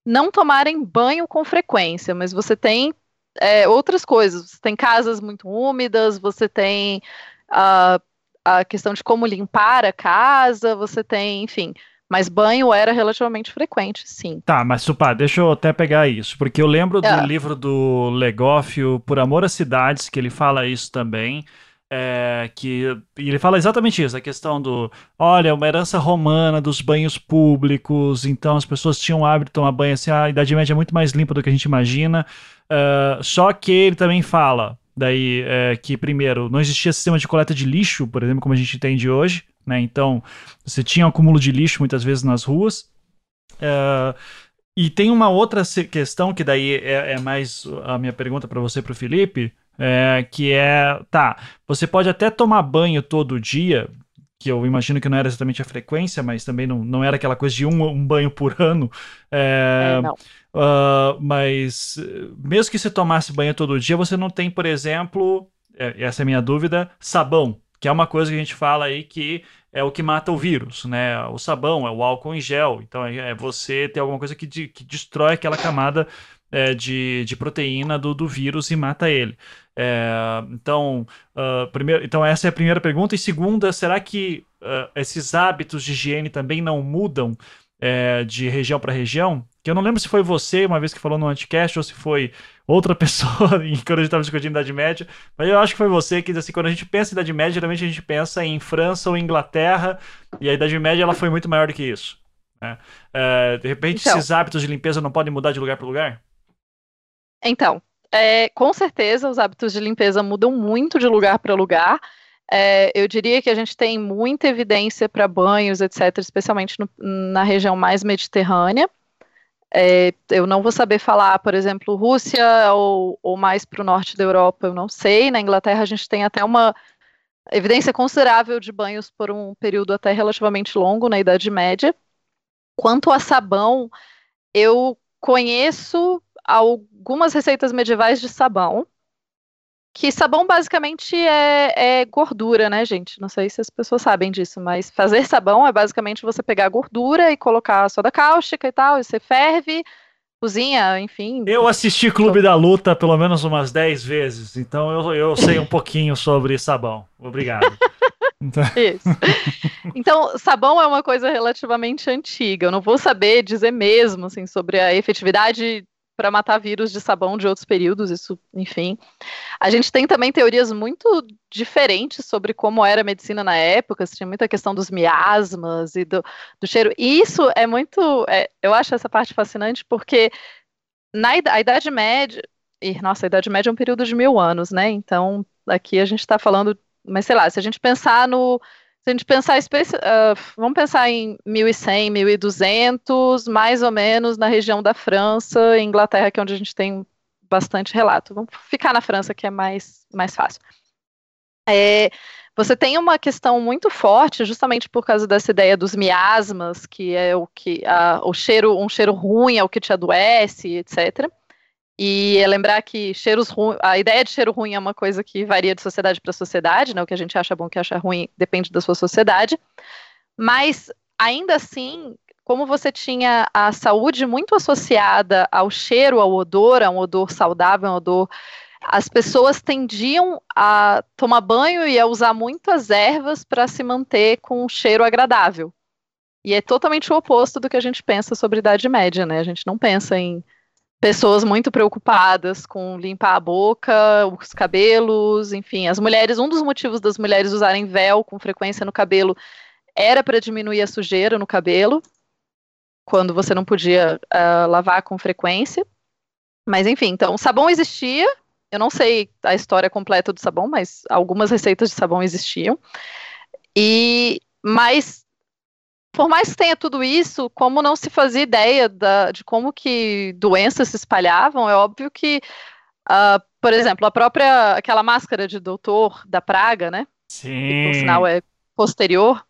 não tomarem banho com frequência, mas você tem é, outras coisas. Você tem casas muito úmidas, você tem a, a questão de como limpar a casa, você tem, enfim. Mas banho era relativamente frequente, sim. Tá, mas Supá, deixa eu até pegar isso, porque eu lembro do é. livro do Legófio, Por Amor às Cidades, que ele fala isso também. É, que ele fala exatamente isso, a questão do, olha, uma herança romana dos banhos públicos, então as pessoas tinham o hábito de tomar banho assim, a Idade Média é muito mais limpa do que a gente imagina, uh, só que ele também fala, daí, é, que primeiro, não existia sistema de coleta de lixo, por exemplo, como a gente entende hoje, né, então você tinha um acúmulo de lixo muitas vezes nas ruas, uh, e tem uma outra questão que daí é, é mais a minha pergunta para você, para o Felipe, é, que é, tá, você pode até tomar banho todo dia, que eu imagino que não era exatamente a frequência, mas também não, não era aquela coisa de um, um banho por ano. É, é, não. Uh, mas mesmo que você tomasse banho todo dia, você não tem, por exemplo, é, essa é a minha dúvida, sabão, que é uma coisa que a gente fala aí que é o que mata o vírus, né? O sabão, é o álcool em gel. Então é, é você ter alguma coisa que, de, que destrói aquela camada é, de, de proteína do, do vírus e mata ele. É, então, uh, primeiro, então, essa é a primeira pergunta. E segunda, será que uh, esses hábitos de higiene também não mudam é, de região para região? Que eu não lembro se foi você uma vez que falou no Anticast ou se foi outra pessoa quando a gente estava discutindo Idade Média, mas eu acho que foi você que assim, quando a gente pensa em Idade Média, geralmente a gente pensa em França ou Inglaterra, e a Idade Média ela foi muito maior do que isso. Né? É, de repente, então, esses hábitos de limpeza não podem mudar de lugar para lugar? Então, é, com certeza os hábitos de limpeza mudam muito de lugar para lugar. É, eu diria que a gente tem muita evidência para banhos, etc., especialmente no, na região mais mediterrânea. É, eu não vou saber falar, por exemplo, Rússia ou, ou mais para o norte da Europa, eu não sei. Na Inglaterra a gente tem até uma evidência considerável de banhos por um período até relativamente longo na Idade Média. Quanto a sabão, eu conheço algumas receitas medievais de sabão. Que sabão basicamente é, é, gordura, né, gente? Não sei se as pessoas sabem disso, mas fazer sabão é basicamente você pegar gordura e colocar soda cáustica e tal, e você ferve, cozinha, enfim. Eu assisti Clube da Luta pelo menos umas 10 vezes, então eu, eu sei um pouquinho sobre sabão. Obrigado. Então... Isso. Então, sabão é uma coisa relativamente antiga. Eu não vou saber dizer mesmo assim, sobre a efetividade para matar vírus de sabão de outros períodos, isso, enfim. A gente tem também teorias muito diferentes sobre como era a medicina na época, tinha muita questão dos miasmas e do, do cheiro. E isso é muito. É, eu acho essa parte fascinante porque na a Idade Média. E, nossa, a Idade Média é um período de mil anos, né? Então, aqui a gente está falando. Mas sei lá, se a gente pensar no Se a gente pensar, uh, vamos pensar em 1100, 1200, mais ou menos na região da França, Inglaterra, que é onde a gente tem bastante relato. Vamos ficar na França, que é mais, mais fácil. É, você tem uma questão muito forte, justamente por causa dessa ideia dos miasmas, que é o que a, o cheiro, um cheiro ruim é o que te adoece, etc. E é lembrar que cheiros ruins, a ideia de cheiro ruim é uma coisa que varia de sociedade para sociedade, né? O que a gente acha bom, o que acha ruim, depende da sua sociedade. Mas ainda assim, como você tinha a saúde muito associada ao cheiro, ao odor, a um odor saudável, um odor as pessoas tendiam a tomar banho e a usar muitas ervas para se manter com um cheiro agradável. E é totalmente o oposto do que a gente pensa sobre Idade Média, né? A gente não pensa em pessoas muito preocupadas com limpar a boca, os cabelos, enfim. As mulheres, um dos motivos das mulheres usarem véu com frequência no cabelo era para diminuir a sujeira no cabelo, quando você não podia uh, lavar com frequência. Mas enfim, então, sabão existia, eu não sei a história completa do sabão, mas algumas receitas de sabão existiam. E mas por mais que tenha tudo isso, como não se fazia ideia da, de como que doenças se espalhavam, é óbvio que, uh, por exemplo, a própria aquela máscara de doutor da praga, né? Sim. Que, por sinal é posterior.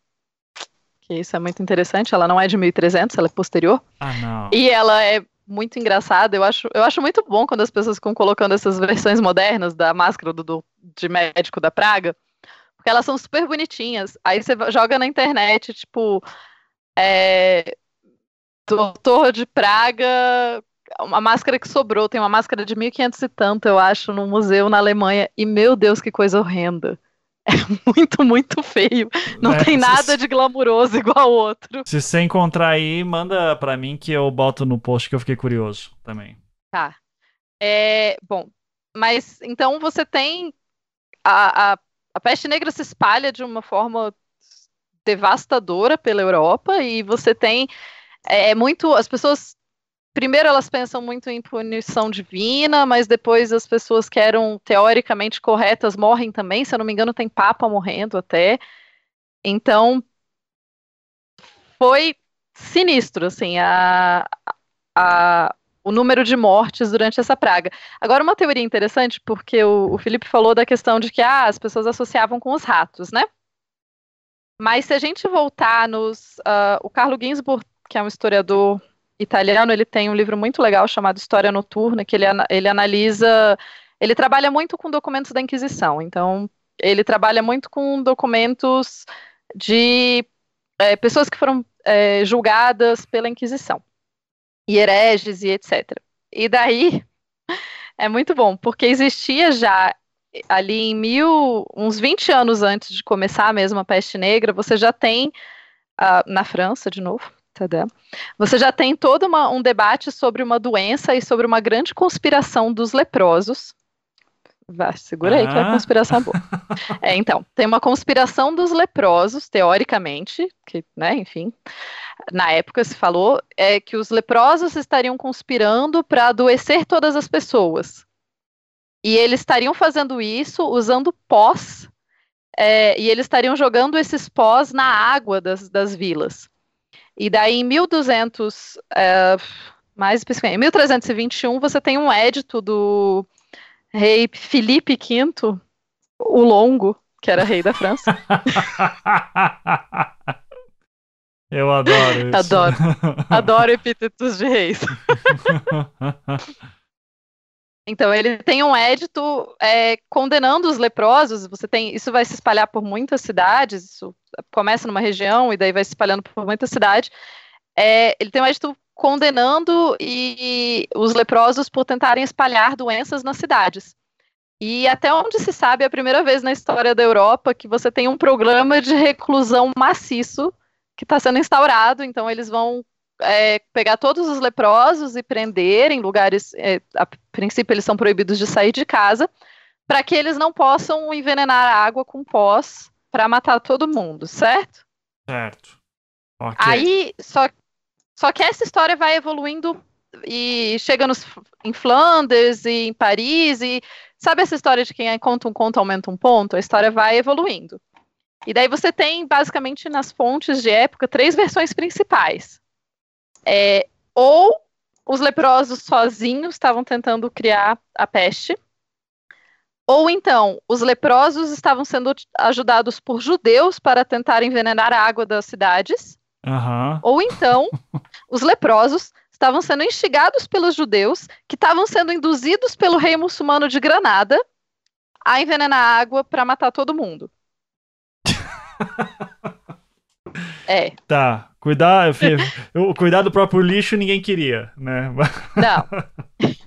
Que isso é muito interessante. Ela não é de 1300, ela é posterior. Ah, não. E ela é muito engraçada. Eu acho, eu acho muito bom quando as pessoas ficam colocando essas versões modernas da máscara do, do, de médico da praga, porque elas são super bonitinhas. Aí você joga na internet, tipo, é, doutor de praga, uma máscara que sobrou. Tem uma máscara de 1500 e tanto, eu acho, no museu na Alemanha. E meu Deus, que coisa horrenda. é muito, muito feio. Não é, tem nada se... de glamuroso igual o outro. Se você encontrar aí, manda pra mim que eu boto no post que eu fiquei curioso também. Tá. É, bom, mas então você tem. A, a, a peste negra se espalha de uma forma devastadora pela Europa e você tem. É, é muito. As pessoas primeiro elas pensam muito em punição divina, mas depois as pessoas que eram teoricamente corretas morrem também. Se eu não me engano, tem Papa morrendo até. Então foi sinistro, assim, a, a, o número de mortes durante essa praga. Agora, uma teoria interessante, porque o, o Felipe falou da questão de que ah, as pessoas associavam com os ratos, né? Mas se a gente voltar nos. Uh, o Carlo Ginzburg, que é um historiador italiano, ele tem um livro muito legal chamado História Noturna, que ele, ele analisa, ele trabalha muito com documentos da Inquisição, então ele trabalha muito com documentos de é, pessoas que foram é, julgadas pela Inquisição, e hereges e etc. E daí é muito bom, porque existia já ali em mil, uns 20 anos antes de começar mesmo a peste negra, você já tem, uh, na França, de novo, Entendeu? Você já tem todo uma, um debate sobre uma doença e sobre uma grande conspiração dos leprosos. Vai, segura aí ah. que é a conspiração boa. É, então, tem uma conspiração dos leprosos, teoricamente, que, né, enfim, na época se falou, é que os leprosos estariam conspirando para adoecer todas as pessoas. E eles estariam fazendo isso usando pós, é, e eles estariam jogando esses pós na água das, das vilas. E daí, em 1200, é, mais especificamente, em 1321, você tem um édito do rei Filipe V, o Longo, que era rei da França. Eu adoro isso. Adoro. Adoro epítetos de reis. Então, ele tem um édito é, condenando os leprosos. Você tem, isso vai se espalhar por muitas cidades. Isso começa numa região e daí vai se espalhando por muitas cidades. É, ele tem um édito condenando e, e os leprosos por tentarem espalhar doenças nas cidades. E até onde se sabe, é a primeira vez na história da Europa que você tem um programa de reclusão maciço que está sendo instaurado. Então, eles vão é, pegar todos os leprosos e prender em lugares. É, a princípio, eles são proibidos de sair de casa, para que eles não possam envenenar a água com pós para matar todo mundo, certo? Certo. Okay. Aí, só, só que essa história vai evoluindo e chega nos, em Flandres e em Paris e sabe essa história de quem conta um conto aumenta um ponto? A história vai evoluindo. E daí você tem, basicamente, nas fontes de época, três versões principais. É, ou os leprosos sozinhos estavam tentando criar a peste, ou então os leprosos estavam sendo ajudados por judeus para tentar envenenar a água das cidades, uhum. ou então os leprosos estavam sendo instigados pelos judeus, que estavam sendo induzidos pelo rei muçulmano de Granada a envenenar a água para matar todo mundo. é. Tá. Cuidar, eu, cuidar do próprio lixo ninguém queria, né? Não.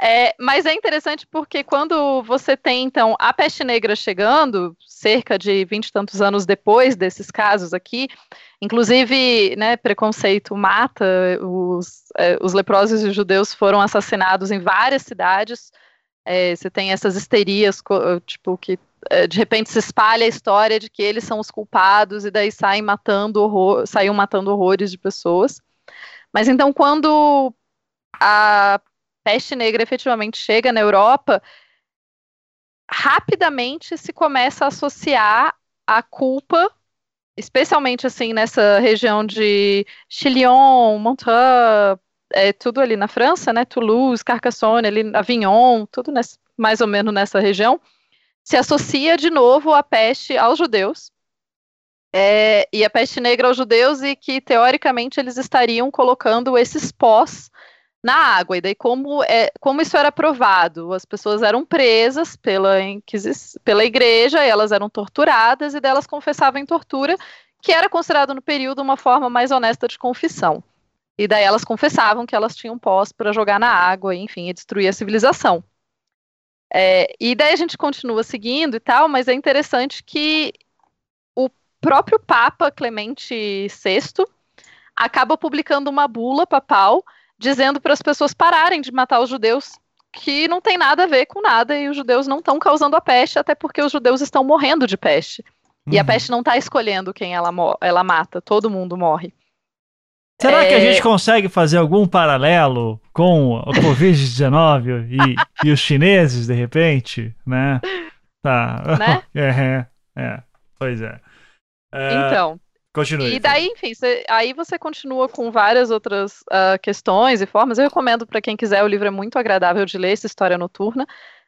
É, mas é interessante porque quando você tem, então, a peste negra chegando, cerca de vinte e tantos anos depois desses casos aqui, inclusive, né, preconceito mata, os, é, os leprosos e os judeus foram assassinados em várias cidades, é, você tem essas histerias, tipo, que de repente se espalha a história de que eles são os culpados e daí saem matando horror, saíam matando horrores de pessoas. Mas então, quando a peste negra efetivamente chega na Europa, rapidamente se começa a associar a culpa, especialmente assim nessa região de Chillon, Montreux, é, tudo ali na França, né? Toulouse, Carcassonne, ali, Avignon, tudo nesse, mais ou menos nessa região, se associa de novo a peste aos judeus. É, e a peste negra aos judeus, e que teoricamente eles estariam colocando esses pós na água. E daí, como, é, como isso era provado? As pessoas eram presas pela, pela igreja, elas eram torturadas, e delas confessavam em tortura, que era considerado no período uma forma mais honesta de confissão. E daí elas confessavam que elas tinham pós para jogar na água, enfim, e destruir a civilização. É, e daí a gente continua seguindo e tal, mas é interessante que o próprio Papa Clemente VI acaba publicando uma bula papal dizendo para as pessoas pararem de matar os judeus, que não tem nada a ver com nada e os judeus não estão causando a peste, até porque os judeus estão morrendo de peste. Uhum. E a uhum. peste não está escolhendo quem ela, ela mata, todo mundo morre. Será é... que a gente consegue fazer algum paralelo com o Covid-19 e, e, os chineses, de repente? Né? Tá. Né? É, é, pois é. é... Então, Continue. E daí, enfim, você, aí você continua com várias outras uh, questões e formas. Eu recomendo para quem quiser, o livro é muito agradável de ler, essa história noturna.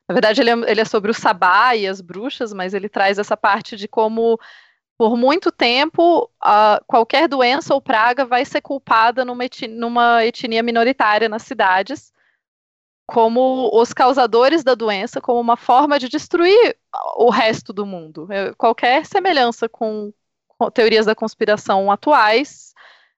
Na verdade, ele é, ele é sobre o sabá e as bruxas, mas ele traz essa parte de como, por muito tempo, uh, qualquer doença ou praga vai ser culpada numa etnia, numa etnia minoritária nas cidades, como os causadores da doença, como uma forma de destruir o resto do mundo. Qualquer semelhança com teorias da conspiração atuais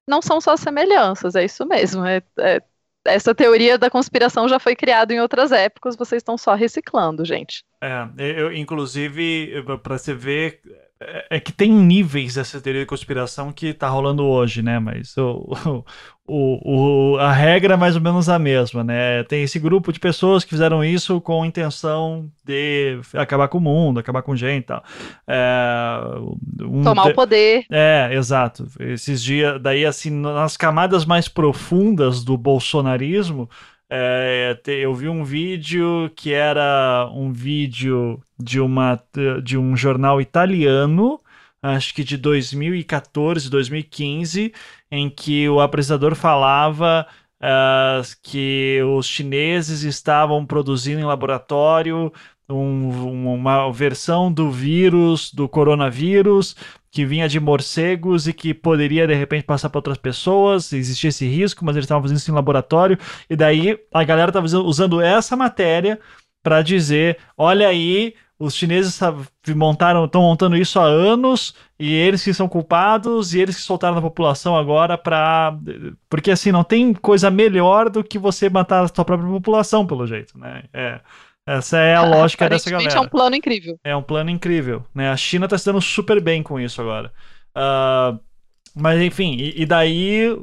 não são só semelhanças, é isso mesmo. É, é, essa teoria da conspiração já foi criada em outras épocas, vocês estão só reciclando, gente. É, eu, inclusive, para você ver, é, é que tem níveis dessa teoria de conspiração que tá rolando hoje, né? Mas o, o, o, a regra é mais ou menos a mesma, né? Tem esse grupo de pessoas que fizeram isso com a intenção de acabar com o mundo, acabar com gente e tal. É, um Tomar o poder. É, exato. Esses dias, daí assim, nas camadas mais profundas do bolsonarismo, é, eu vi um vídeo que era um vídeo de, uma, de um jornal italiano acho que de 2014, 2015, em que o apresentador falava uh, que os chineses estavam produzindo em laboratório um, uma versão do vírus, do coronavírus, que vinha de morcegos e que poderia de repente passar para outras pessoas, existia esse risco, mas eles estavam fazendo isso em laboratório, e daí a galera estava usando essa matéria para dizer: olha aí, os chineses montaram, estão montando isso há anos e eles que são culpados e eles que soltaram na população agora para porque assim não tem coisa melhor do que você matar a sua própria população pelo jeito, né? É, essa é a lógica dessa galera. É um plano incrível. É um plano incrível, né? A China está se dando super bem com isso agora. Uh, mas enfim, e, e daí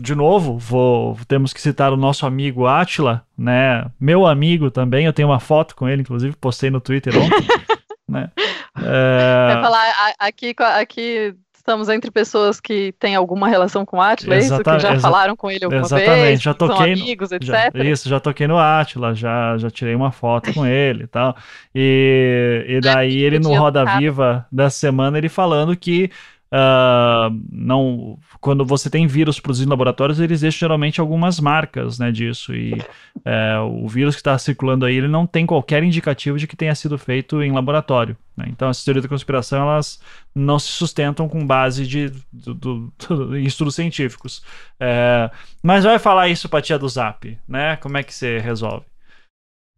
de novo, vou, temos que citar o nosso amigo Atila, né? Meu amigo também, eu tenho uma foto com ele, inclusive, postei no Twitter ontem. né? É... Vai falar aqui, aqui estamos entre pessoas que têm alguma relação com o Atila, é isso? Que já falaram com ele alguma exatamente, vez? já toquei são amigos, etc. Já, isso, já toquei no Atila, já, já tirei uma foto com ele e tal. E, e daí ele no Roda Viva dessa semana, ele falando que Uh, não, quando você tem vírus produzido em laboratórios, eles deixam geralmente algumas marcas né, disso. E é, o vírus que está circulando aí, ele não tem qualquer indicativo de que tenha sido feito em laboratório. Né? Então, essas teorias da conspiração, elas não se sustentam com base de, do, do, do, em estudos científicos. É, mas vai falar isso para tia do Zap, né? Como é que você resolve?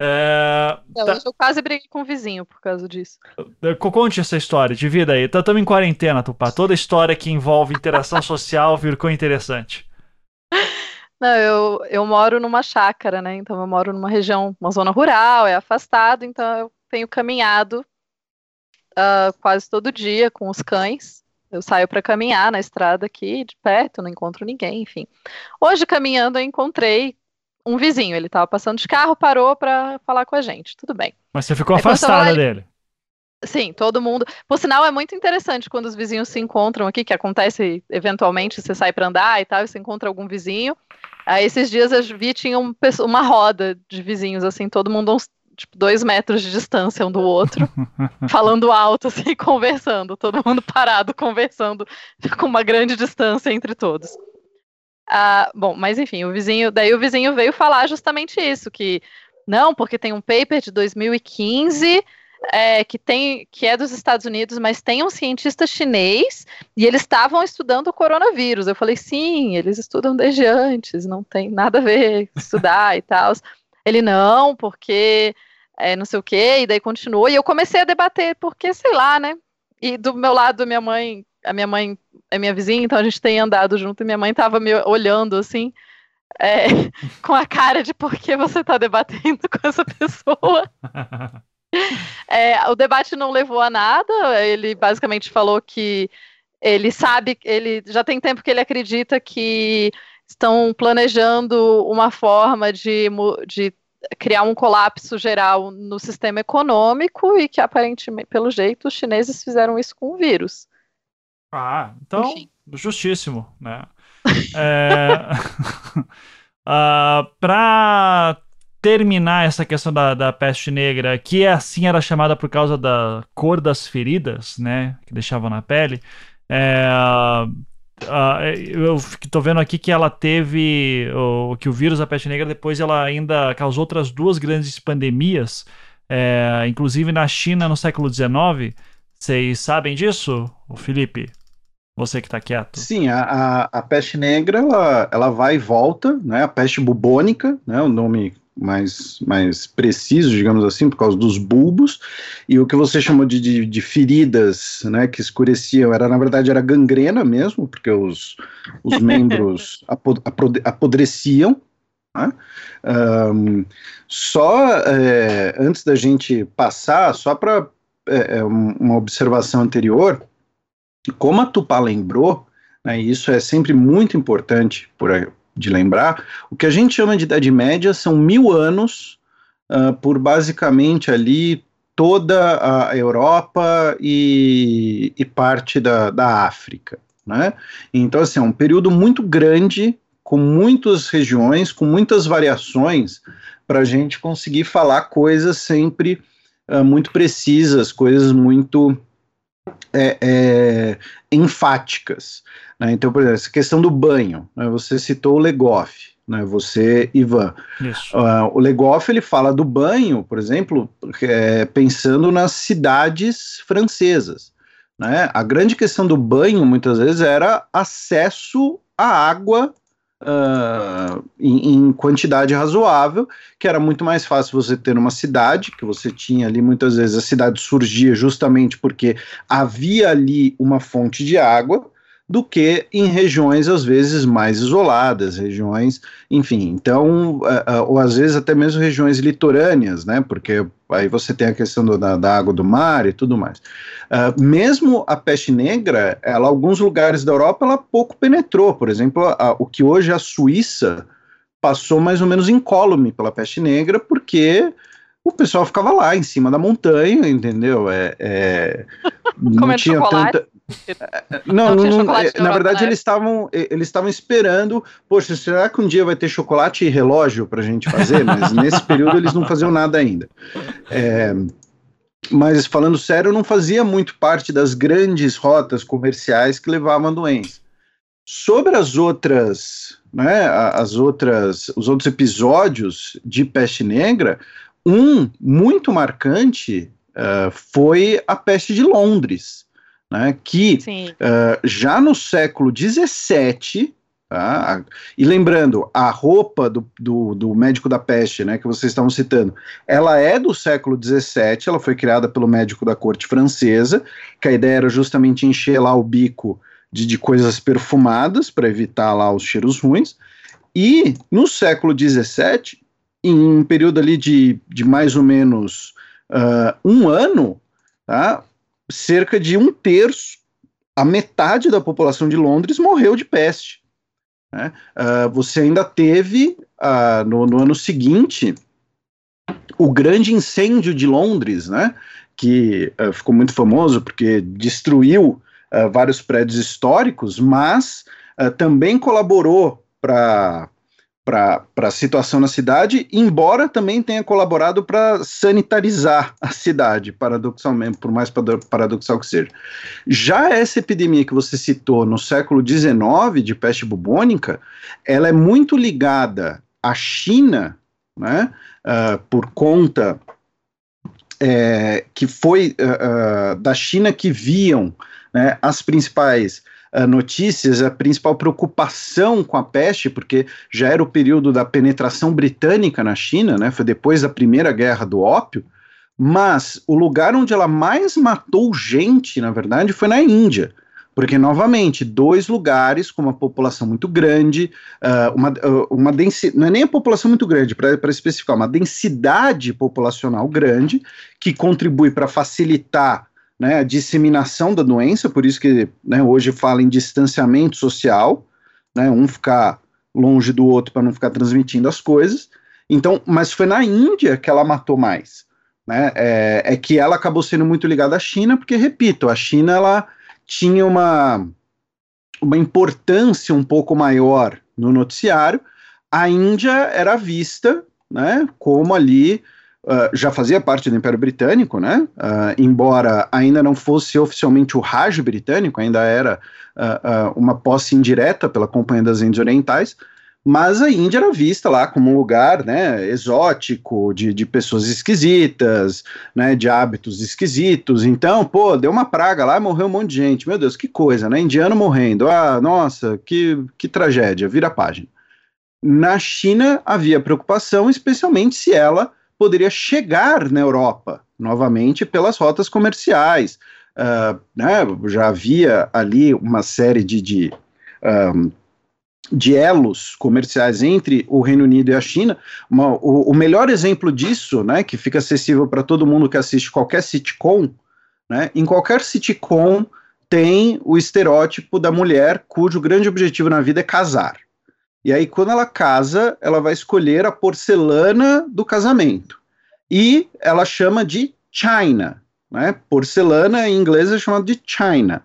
É, não, tá... Eu quase briguei com o vizinho por causa disso. É, conte essa história, divida aí. Estamos em quarentena, Tupá. Toda história que envolve interação social ficou interessante. Não, eu, eu moro numa chácara, né? Então eu moro numa região, uma zona rural, é afastado, então eu tenho caminhado uh, quase todo dia com os cães. Eu saio para caminhar na estrada aqui de perto, não encontro ninguém, enfim. Hoje caminhando eu encontrei um vizinho, ele estava passando de carro, parou para falar com a gente. Tudo bem. Mas você ficou afastada dele. Sim, todo mundo. Por sinal, é muito interessante quando os vizinhos se encontram aqui, que acontece eventualmente, você sai para andar e tal, e você encontra algum vizinho. Aí esses dias eu vi, tinha um, uma roda de vizinhos, assim, todo mundo uns tipo, dois metros de distância um do outro, falando alto, assim, conversando, todo mundo parado, conversando, com uma grande distância entre todos. Ah, bom, mas enfim, o vizinho, daí o vizinho veio falar justamente isso, que não, porque tem um paper de 2015 é, que tem que é dos Estados Unidos, mas tem um cientista chinês e eles estavam estudando o coronavírus. Eu falei, sim, eles estudam desde antes, não tem nada a ver estudar e tal. Ele não, porque é, não sei o quê, e daí continuou. E eu comecei a debater, porque sei lá, né? E do meu lado, minha mãe a minha mãe é minha vizinha, então a gente tem andado junto e minha mãe tava me olhando assim, é, com a cara de por que você tá debatendo com essa pessoa. É, o debate não levou a nada, ele basicamente falou que ele sabe, ele já tem tempo que ele acredita que estão planejando uma forma de, de criar um colapso geral no sistema econômico e que aparentemente, pelo jeito, os chineses fizeram isso com o vírus. Ah, então, Enfim. justíssimo, né? é, uh, para terminar essa questão da, da peste negra, que é assim era chamada por causa da cor das feridas, né, que deixava na pele, é, uh, eu estou vendo aqui que ela teve, o, que o vírus da peste negra depois ela ainda causou outras duas grandes pandemias, é, inclusive na China no século XIX. Vocês sabem disso, Felipe? Você que está quieto. Sim, a, a, a, peste negra ela, ela vai e volta, né? A peste bubônica, né? O nome mais, mais preciso, digamos assim, por causa dos bulbos, e o que você chamou de, de, de, feridas, né, que escureciam, era, na verdade, era gangrena mesmo, porque os, os membros apodreciam, né? um, só é, antes da gente passar, só para é, é uma observação anterior, como a Tupá lembrou, né, e isso é sempre muito importante por, de lembrar, o que a gente chama de Idade Média são mil anos uh, por basicamente ali toda a Europa e, e parte da, da África. Né? Então, assim, é um período muito grande, com muitas regiões, com muitas variações, para a gente conseguir falar coisas sempre uh, muito precisas, coisas muito é, é, enfáticas. Né? Então, por exemplo, essa questão do banho, né? você citou o Legoff, né? você, Ivan. Uh, o Legoff ele fala do banho, por exemplo, é, pensando nas cidades francesas. Né? A grande questão do banho, muitas vezes, era acesso à água uh, em, em, quantidade razoável, que era muito mais fácil você ter uma cidade, que você tinha ali muitas vezes a cidade surgia justamente porque havia ali uma fonte de água, do que em regiões às vezes mais isoladas, regiões, enfim, então, uh, uh, ou às vezes até mesmo regiões litorâneas, né, porque aí você tem a questão do, da, da, água do mar e tudo mais. Uh, mesmo a peste negra, ela, alguns lugares da Europa, ela pouco penetrou, por exemplo, a, o que hoje é a Suíça passou mais ou menos incólume pela peste negra, porque o pessoal ficava lá em cima da montanha, entendeu? É, é não tinha tanta Não, não, não, não na verdade eles estavam eles estavam esperando, poxa, será que um dia vai ter chocolate e relógio pra gente fazer? Mas nesse período eles não faziam nada ainda. É, mas falando sério, não fazia muito parte das grandes rotas comerciais que levavam a doença. Sobre as outras, né, as outras, os outros episódios de peste negra, um muito marcante uh, foi a peste de Londres, né, que uh, já no século XVII Tá? E lembrando, a roupa do, do, do, médico da peste, né, que vocês estavam citando, ela é do século XVII, ela foi criada pelo médico da corte francesa, que a ideia era justamente encher lá o bico de, de coisas perfumadas para evitar lá os cheiros ruins. E no século XVII, em um período ali de, de mais ou menos uh, um ano, tá, cerca de um terço, a metade da população de Londres morreu de peste. Né? Uh, você ainda teve, uh, no, no, ano seguinte, o grande incêndio de Londres, né? que uh, ficou muito famoso porque destruiu vários prédios históricos, mas também colaborou para para a situação na cidade, embora também tenha colaborado para sanitarizar a cidade, paradoxalmente, por mais paradoxal que seja. Já essa epidemia que você citou no século XIX, de peste bubônica, ela é muito ligada à China, né, uh, por conta é, que foi uh, uh, da China que viam né, as principais uh, notícias, a principal preocupação com a peste, porque já era o período da penetração britânica na China, né, foi depois da Primeira Guerra do Ópio, mas o lugar onde ela mais matou gente, na verdade, foi na Índia. Porque, novamente, dois lugares com uma população muito grande, uh, uma, uh, uma densidade, não é nem a população muito grande, para especificar, uma densidade populacional grande, que contribui para facilitar né, a disseminação da doença, por isso que né, hoje fala em distanciamento social, né, um ficar longe do outro para não ficar transmitindo as coisas. Então, mas foi na Índia que ela matou mais. Né? É, é que ela acabou sendo muito ligada à China, porque, repito, a China ela tinha uma, uma importância um pouco maior no noticiário. A Índia era vista né, como ali Uh, já fazia parte do Império Britânico, né? Uh, embora ainda não fosse oficialmente o Raj britânico, ainda era uh, uma posse indireta pela Companhia das Índias Orientais, mas a Índia era vista lá como um lugar né, exótico, de, de pessoas esquisitas, né, de hábitos esquisitos. Então, pô, deu uma praga lá, morreu um monte de gente. Meu Deus, que coisa, né? Indiano morrendo. Ah, nossa, que, que tragédia, vira a página. Na China havia preocupação, especialmente se ela poderia chegar na Europa novamente pelas rotas comerciais. Uh, né, já havia ali uma série de, de, um, de, elos comerciais entre o Reino Unido e a China. Uma, o, o, melhor exemplo disso, né, que fica acessível para todo mundo que assiste qualquer sitcom, né, em qualquer sitcom tem o estereótipo da mulher cujo grande objetivo na vida é casar. E aí, quando ela casa, ela vai escolher a porcelana do casamento. E ela chama de China. Né? Porcelana em inglês é chamado de China.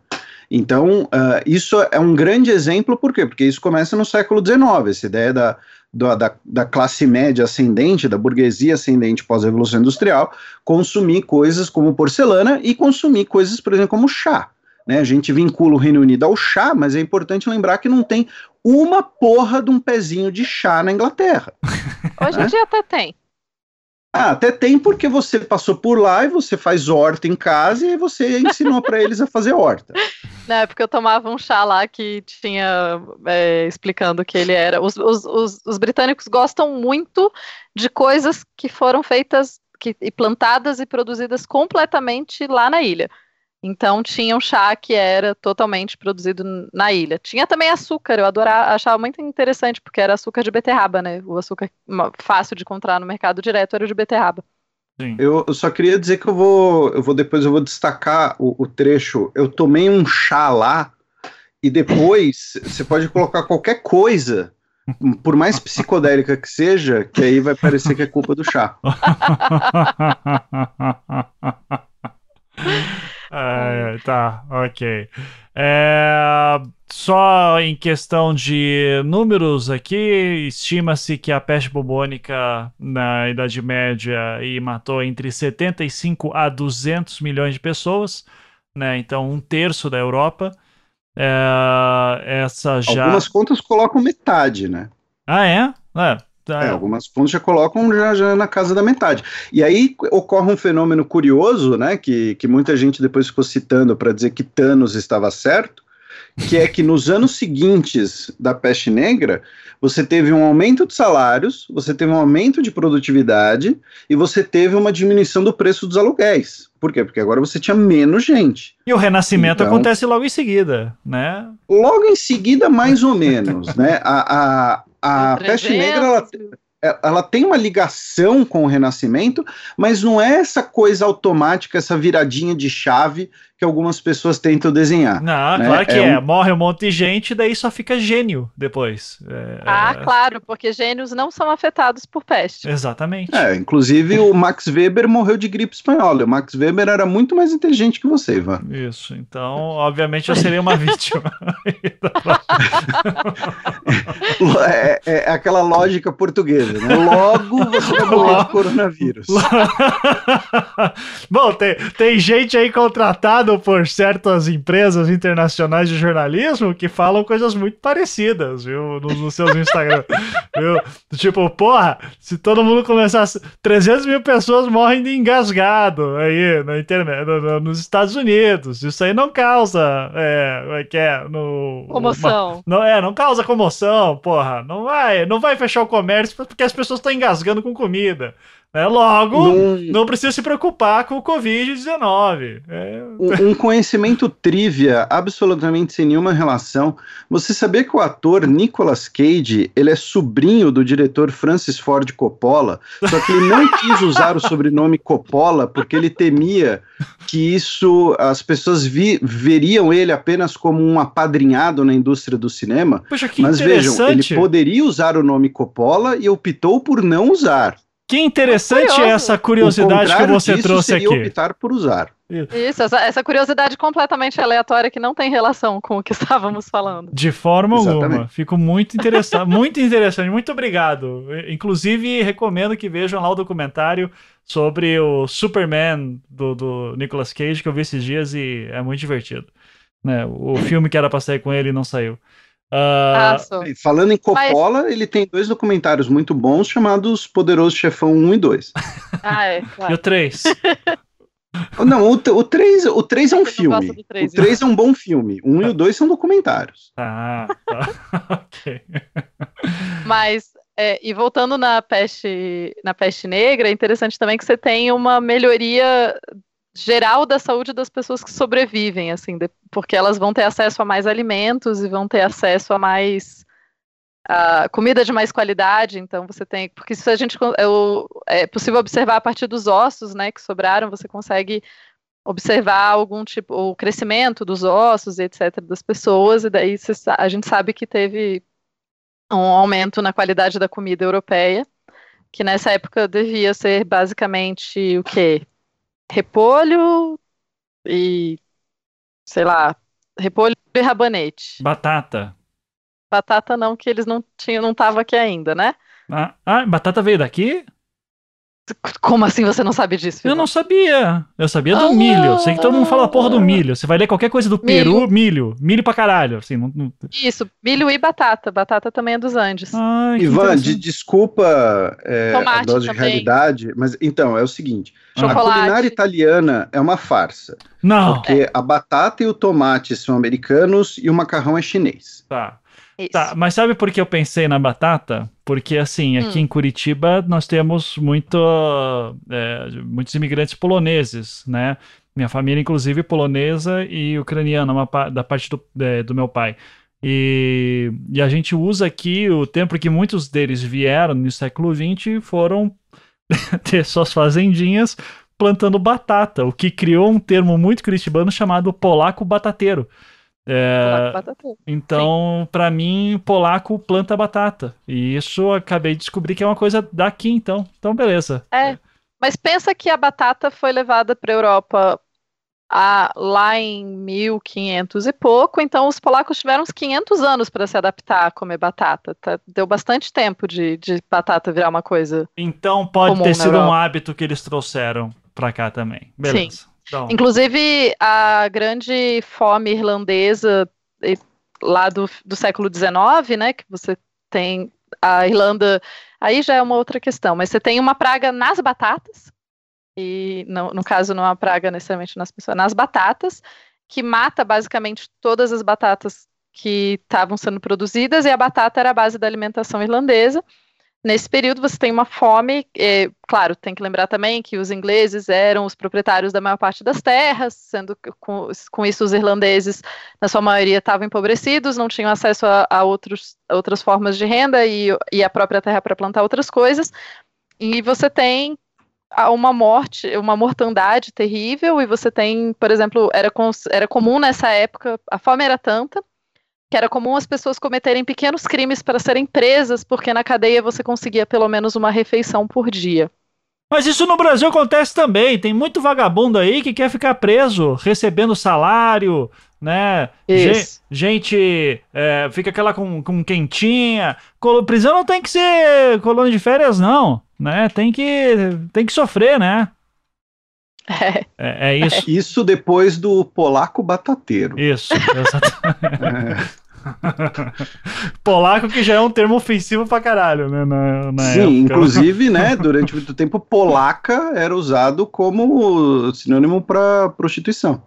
Então, uh, isso é um grande exemplo, por quê? Porque isso começa no século XIX, essa ideia da, da, da, classe média ascendente, da burguesia ascendente pós-revolução industrial, consumir coisas como porcelana e consumir coisas, por exemplo, como chá. Né? A gente vincula o Reino Unido ao chá, mas é importante lembrar que não tem uma porra de um pezinho de chá na Inglaterra. Hoje em né? dia até tem. Ah, até tem porque você passou por lá e você faz horta em casa e você ensinou para eles a fazer horta. Não, é porque eu tomava um chá lá que tinha é, explicando que ele era. Os, os, os, os, britânicos gostam muito de coisas que foram feitas que, e plantadas e produzidas completamente lá na ilha. Então tinha um chá que era totalmente produzido na ilha. Tinha também açúcar, eu adorava, achava muito interessante, porque era açúcar de beterraba, né? O açúcar fácil de encontrar no mercado direto era o de beterraba. Eu, eu, só queria dizer que eu vou, eu vou depois eu vou destacar o, o trecho. Eu tomei um chá lá e depois você pode colocar qualquer coisa, por mais psicodélica que seja, que aí vai parecer que é culpa do chá. Ah, tá, ok. ok. É, só em questão de números aqui, estima-se que a peste bubônica na Idade Média e matou entre 75 a 200 milhões de pessoas, né? Então um terço da Europa. É, essa já. Algumas contas colocam metade, né? Ah, é? É. Tá. É, algumas fontes já colocam já, já, na casa da metade. E aí ocorre um fenômeno curioso, né, que, que muita gente depois ficou citando para dizer que Thanos estava certo, que é que nos anos seguintes da peste negra, você teve um aumento de salários, você teve um aumento de produtividade e você teve uma diminuição do preço dos aluguéis. Por quê? Porque agora você tinha menos gente. E o renascimento então, acontece logo em seguida, né? Logo em seguida, mais ou menos, né? A, a, a peste negra, ela, é, ela tem uma ligação com o Renascimento, mas não é essa coisa automática, essa viradinha de chave que algumas pessoas tentam desenhar. Não, né? claro que é. é. Um... Morre um monte de gente, daí só fica gênio depois. É, ah, é... claro, porque gênios não são afetados por peste. Exatamente. É, inclusive o Max Weber morreu de gripe espanhola. O Max Weber era muito mais inteligente que você, Ivan. Isso, então, obviamente, eu seria uma vítima. é, é, aquela lógica portuguesa, né? Logo você vai morrer de coronavírus. Bom, tem, tem gente aí contratada por certas empresas internacionais de jornalismo que falam coisas muito parecidas, viu? Nos, nos seus Instagram. viu? Tipo, porra, se todo mundo começasse. 300 mil pessoas morrem de engasgado aí na internet, no, no, nos Estados Unidos. Isso aí não causa. É, é que é, no, comoção. Uma, não, é, não causa comoção, porra. Não vai, não vai fechar o comércio porque as pessoas estão engasgando com comida. É, logo, não, não precisa se preocupar com o Covid-19. É... Um, um, conhecimento trivia, absolutamente sem nenhuma relação. Você sabia que o ator Nicolas Cage, ele é sobrinho do diretor Francis Ford Coppola, só que ele não quis usar o sobrenome Coppola porque ele temia que isso, as pessoas vi, veriam ele apenas como um apadrinhado na indústria do cinema. Poxa, que Mas vejam, ele poderia usar o nome Coppola e optou por não usar. Que interessante é essa curiosidade que você trouxe seria aqui. optar por usar. Isso, essa, essa, curiosidade completamente aleatória que não tem relação com o que estávamos falando. De forma Exatamente. alguma. Fico muito interessado, muito interessante, muito obrigado. Inclusive, recomendo que vejam lá o documentário sobre o Superman do, do Nicolas Cage, que eu vi esses dias e é muito divertido. Né? O filme que era pra sair com ele não saiu. Uh, Falando em Coppola, Mas... ele tem dois documentários muito bons chamados Poderoso Chefão 1 e 2. Ah, é. Claro. E o 3? Não, o, o 3, o 3 é um filme. 3, o 3 é um bom filme. O 1 e o 2 são documentários. Ah, tá. ok. Mas, é, e voltando na peste, na peste negra, é interessante também que você tem uma melhoria geral da saúde das pessoas que sobrevivem, assim, de, porque elas vão ter acesso a mais alimentos e vão ter acesso a mais a comida de mais qualidade, então você tem, porque se a gente é, possível observar a partir dos ossos, né, que sobraram, você consegue observar algum tipo o crescimento dos ossos, etc, das pessoas, e daí a gente sabe que teve um aumento na qualidade da comida europeia, que nessa época devia ser basicamente o quê? Repolho e sei lá, repolho e rabanete. Batata. Batata não, que eles não tinham, não tava aqui ainda, né? Ah, ah batata veio daqui? Como assim você não sabe disso? Eu não sabia. Eu sabia do ah, milho. Sei que todo mundo fala porra do milho. Você vai ler qualquer coisa do Peru, milho. Milho, milho pra caralho. Assim, não, não... Isso, milho e batata. Batata também é dos Andes. Ai, Ivan, de, desculpa é, a dose também. de realidade, mas então, é o seguinte. Chocolate. A culinária italiana é uma farsa. Não. Porque é. a batata e o tomate são americanos e o macarrão é chinês. Tá. Isso. Tá, mas sabe por que eu pensei na batata? Porque, assim, aqui hum. em Curitiba nós temos muito, é, muitos imigrantes poloneses, né? Minha família, inclusive, polonesa e ucraniana, uma, da parte do, é, do meu pai. E, e, a gente usa aqui o tempo que muitos deles vieram no século XX foram ter suas fazendinhas plantando batata, o que criou um termo muito curitibano chamado polaco batateiro. É, então, para mim, polaco planta batata. E isso acabei de descobrir que é uma coisa daqui, então. Então, beleza. É. Mas pensa que a batata foi levada para Europa a, lá em 1500 e pouco, então os polacos tiveram uns 500 anos para se adaptar a comer batata. Tá? Deu bastante tempo de, de batata virar uma coisa. Então pode ter sido um hábito que eles trouxeram para cá também. Beleza. Sim. Então. Inclusive, a grande fome irlandesa lá do, do século XIX, né, que você tem a Irlanda, aí já é uma outra questão, mas você tem uma praga nas batatas, e no, no caso não é uma praga necessariamente nas pessoas, nas batatas, que mata basicamente todas as batatas que estavam sendo produzidas, e a batata era a base da alimentação irlandesa, Nesse período você tem uma fome, é, claro, tem que lembrar também que os ingleses eram os proprietários da maior parte das terras, sendo que com, com isso os irlandeses, na sua maioria, estavam empobrecidos, não tinham acesso a, a, outros, outras formas de renda e, e a própria terra para plantar outras coisas. E você tem uma morte, uma mortandade terrível, e você tem, por exemplo, era, era comum nessa época, a fome era tanta que era comum as pessoas cometerem pequenos crimes para serem presas, porque na cadeia você conseguia pelo menos uma refeição por dia. Mas isso no Brasil acontece também. Tem muito vagabundo aí que quer ficar preso, recebendo salário, né? Isso. Gente, é, fica aquela com, com quentinha. Colo, prisão não tem que ser colônia de férias, não. Né? Tem que, tem que sofrer, né? É. É, é isso. Isso depois do polaco batateiro. Isso, exatamente. É. Polaco que já é um termo ofensivo pra caralho, né? Na, na Sim, época. inclusive, né, durante muito tempo, polaca era usado como sinônimo para prostituição.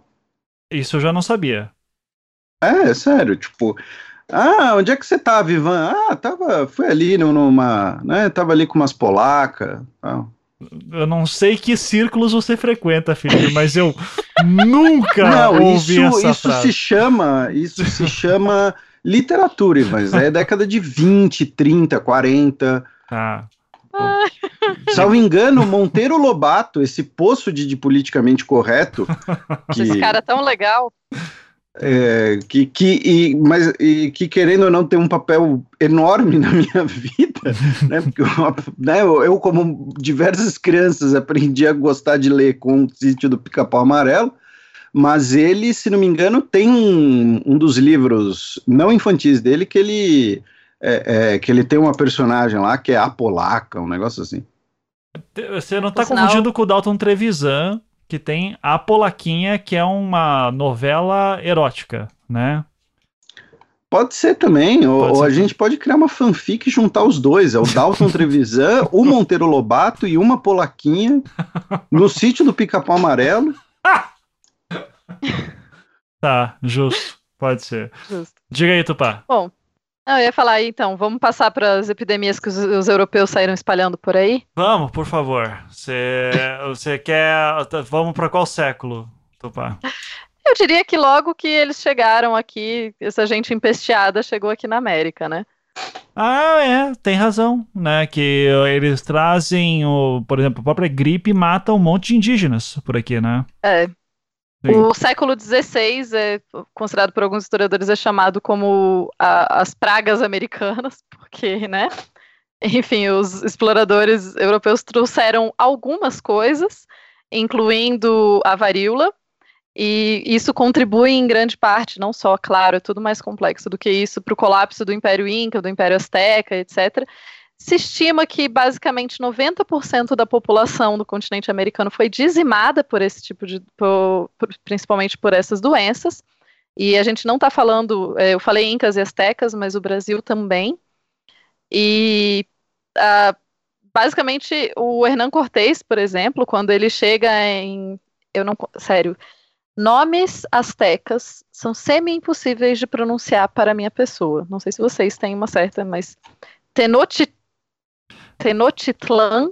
Isso eu já não sabia. É, sério, tipo, ah, onde é que você tá, Vivan? Ah, tava, fui ali numa, né, tava ali com umas polacas, tal. Eu não sei que círculos você frequenta, Felipe, mas eu nunca não, ouvi isso, essa isso frase. se chama, isso se chama literatura, mas é década de 20, 30, 40. Ah. Salvo engano, Monteiro Lobato, esse poço de, de politicamente correto. Que, esse cara é tão legal. É, que, que, e, mas, e que querendo ou não tem um papel enorme na minha vida, né? Porque eu, né, eu, como diversas crianças, aprendi a gostar de ler com o sítio do Pica-Pau Amarelo, mas ele, se não me engano, tem um, um dos livros não infantis dele que ele é, é, que ele tem uma personagem lá que é a polaca, um negócio assim. Você não está confundindo com o Dalton Trevisan, que tem A Polaquinha, que é uma novela erótica, né? Pode ser também, pode ou, ser. a gente pode criar uma fanfic e juntar os dois. É o Dalton Trevisan, o Monteiro Lobato e uma Polaquinha no sítio do Pica-Pau Amarelo. tá, justo. Pode ser. Justo. Diga aí, Tupá. Bom, eu ia falar aí, então, vamos passar para as epidemias que os, os, europeus saíram espalhando por aí? Vamos, por favor. Você quer. Vamos para qual século, Tupá? Eu diria que logo que eles chegaram aqui, essa gente empesteada chegou aqui na América, né? Ah, é, tem razão, né? Que eles trazem, o, por exemplo, a própria gripe mata um monte de indígenas por aqui, né? É, Sim. O século XVI é considerado por alguns historiadores é chamado como a, as pragas americanas, porque, né? Enfim, os exploradores europeus trouxeram algumas coisas, incluindo a varíola, e isso contribui em grande parte, não só, claro, é tudo mais complexo do que isso, para o colapso do Império Inca, do Império Azteca, etc. Se estima que basicamente 90% da população do continente americano foi dizimada por esse tipo de. Por, principalmente por essas doenças. E a gente não está falando. É, eu falei Incas e Aztecas, mas o Brasil também. E. Uh, basicamente, o Hernán Cortés, por exemplo, quando ele chega em. Eu não. Sério. Nomes astecas são semi-impossíveis de pronunciar para a minha pessoa. Não sei se vocês têm uma certa, mas Tenochtitlan Tenochtitlan.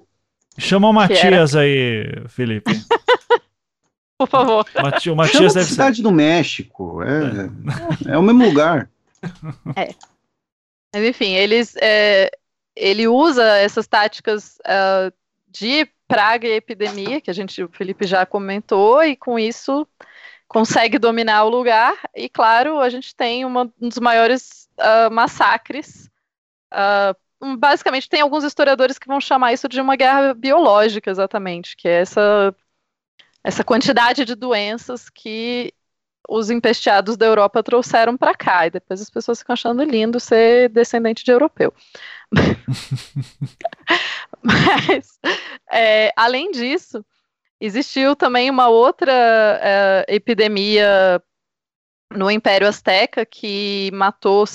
Chama o Matias era... aí, Felipe. Por favor. Mati o Matias Chama deve cidade ser... do México. É, é. é o mesmo lugar. É. Mas, enfim, eles, é, ele usa essas táticas uh, de praga e epidemia, que a gente, o Felipe já comentou, e com isso consegue dominar o lugar. E claro, a gente tem uma, um dos maiores uh, massacres uh, basicamente tem alguns historiadores que vão chamar isso de uma guerra biológica, exatamente, que é essa essa quantidade de doenças que os empesteados da Europa trouxeram para cá. E depois as pessoas ficam achando lindo ser descendente de europeu. Mas, é, além disso, existiu também uma outra é, epidemia no Império Azteca que matou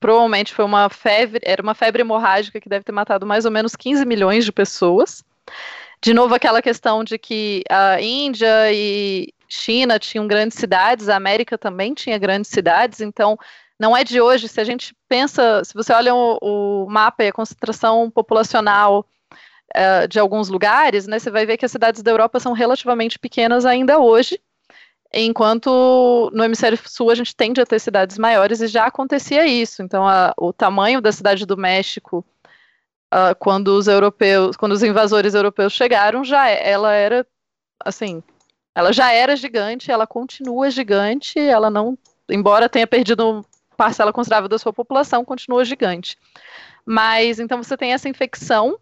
provavelmente foi uma febre, era uma febre hemorrágica que deve ter matado mais ou menos 15 milhões de pessoas. De novo, aquela questão de que a Índia e China tinham grandes cidades, a América também tinha grandes cidades, então não é de hoje. Se a gente pensa, se você olha o, o mapa e a concentração populacional uh, de alguns lugares, né, você vai ver que as cidades da Europa são relativamente pequenas ainda hoje, enquanto no hemisfério sul a gente tende a ter cidades maiores e já acontecia isso. Então, a, o tamanho da cidade do México, quando os europeus, quando os invasores europeus chegaram, já é, ela era assim, ela já era gigante, ela continua gigante, ela não, embora tenha perdido parcela considerável da sua população, continua gigante. Mas então você tem essa infecção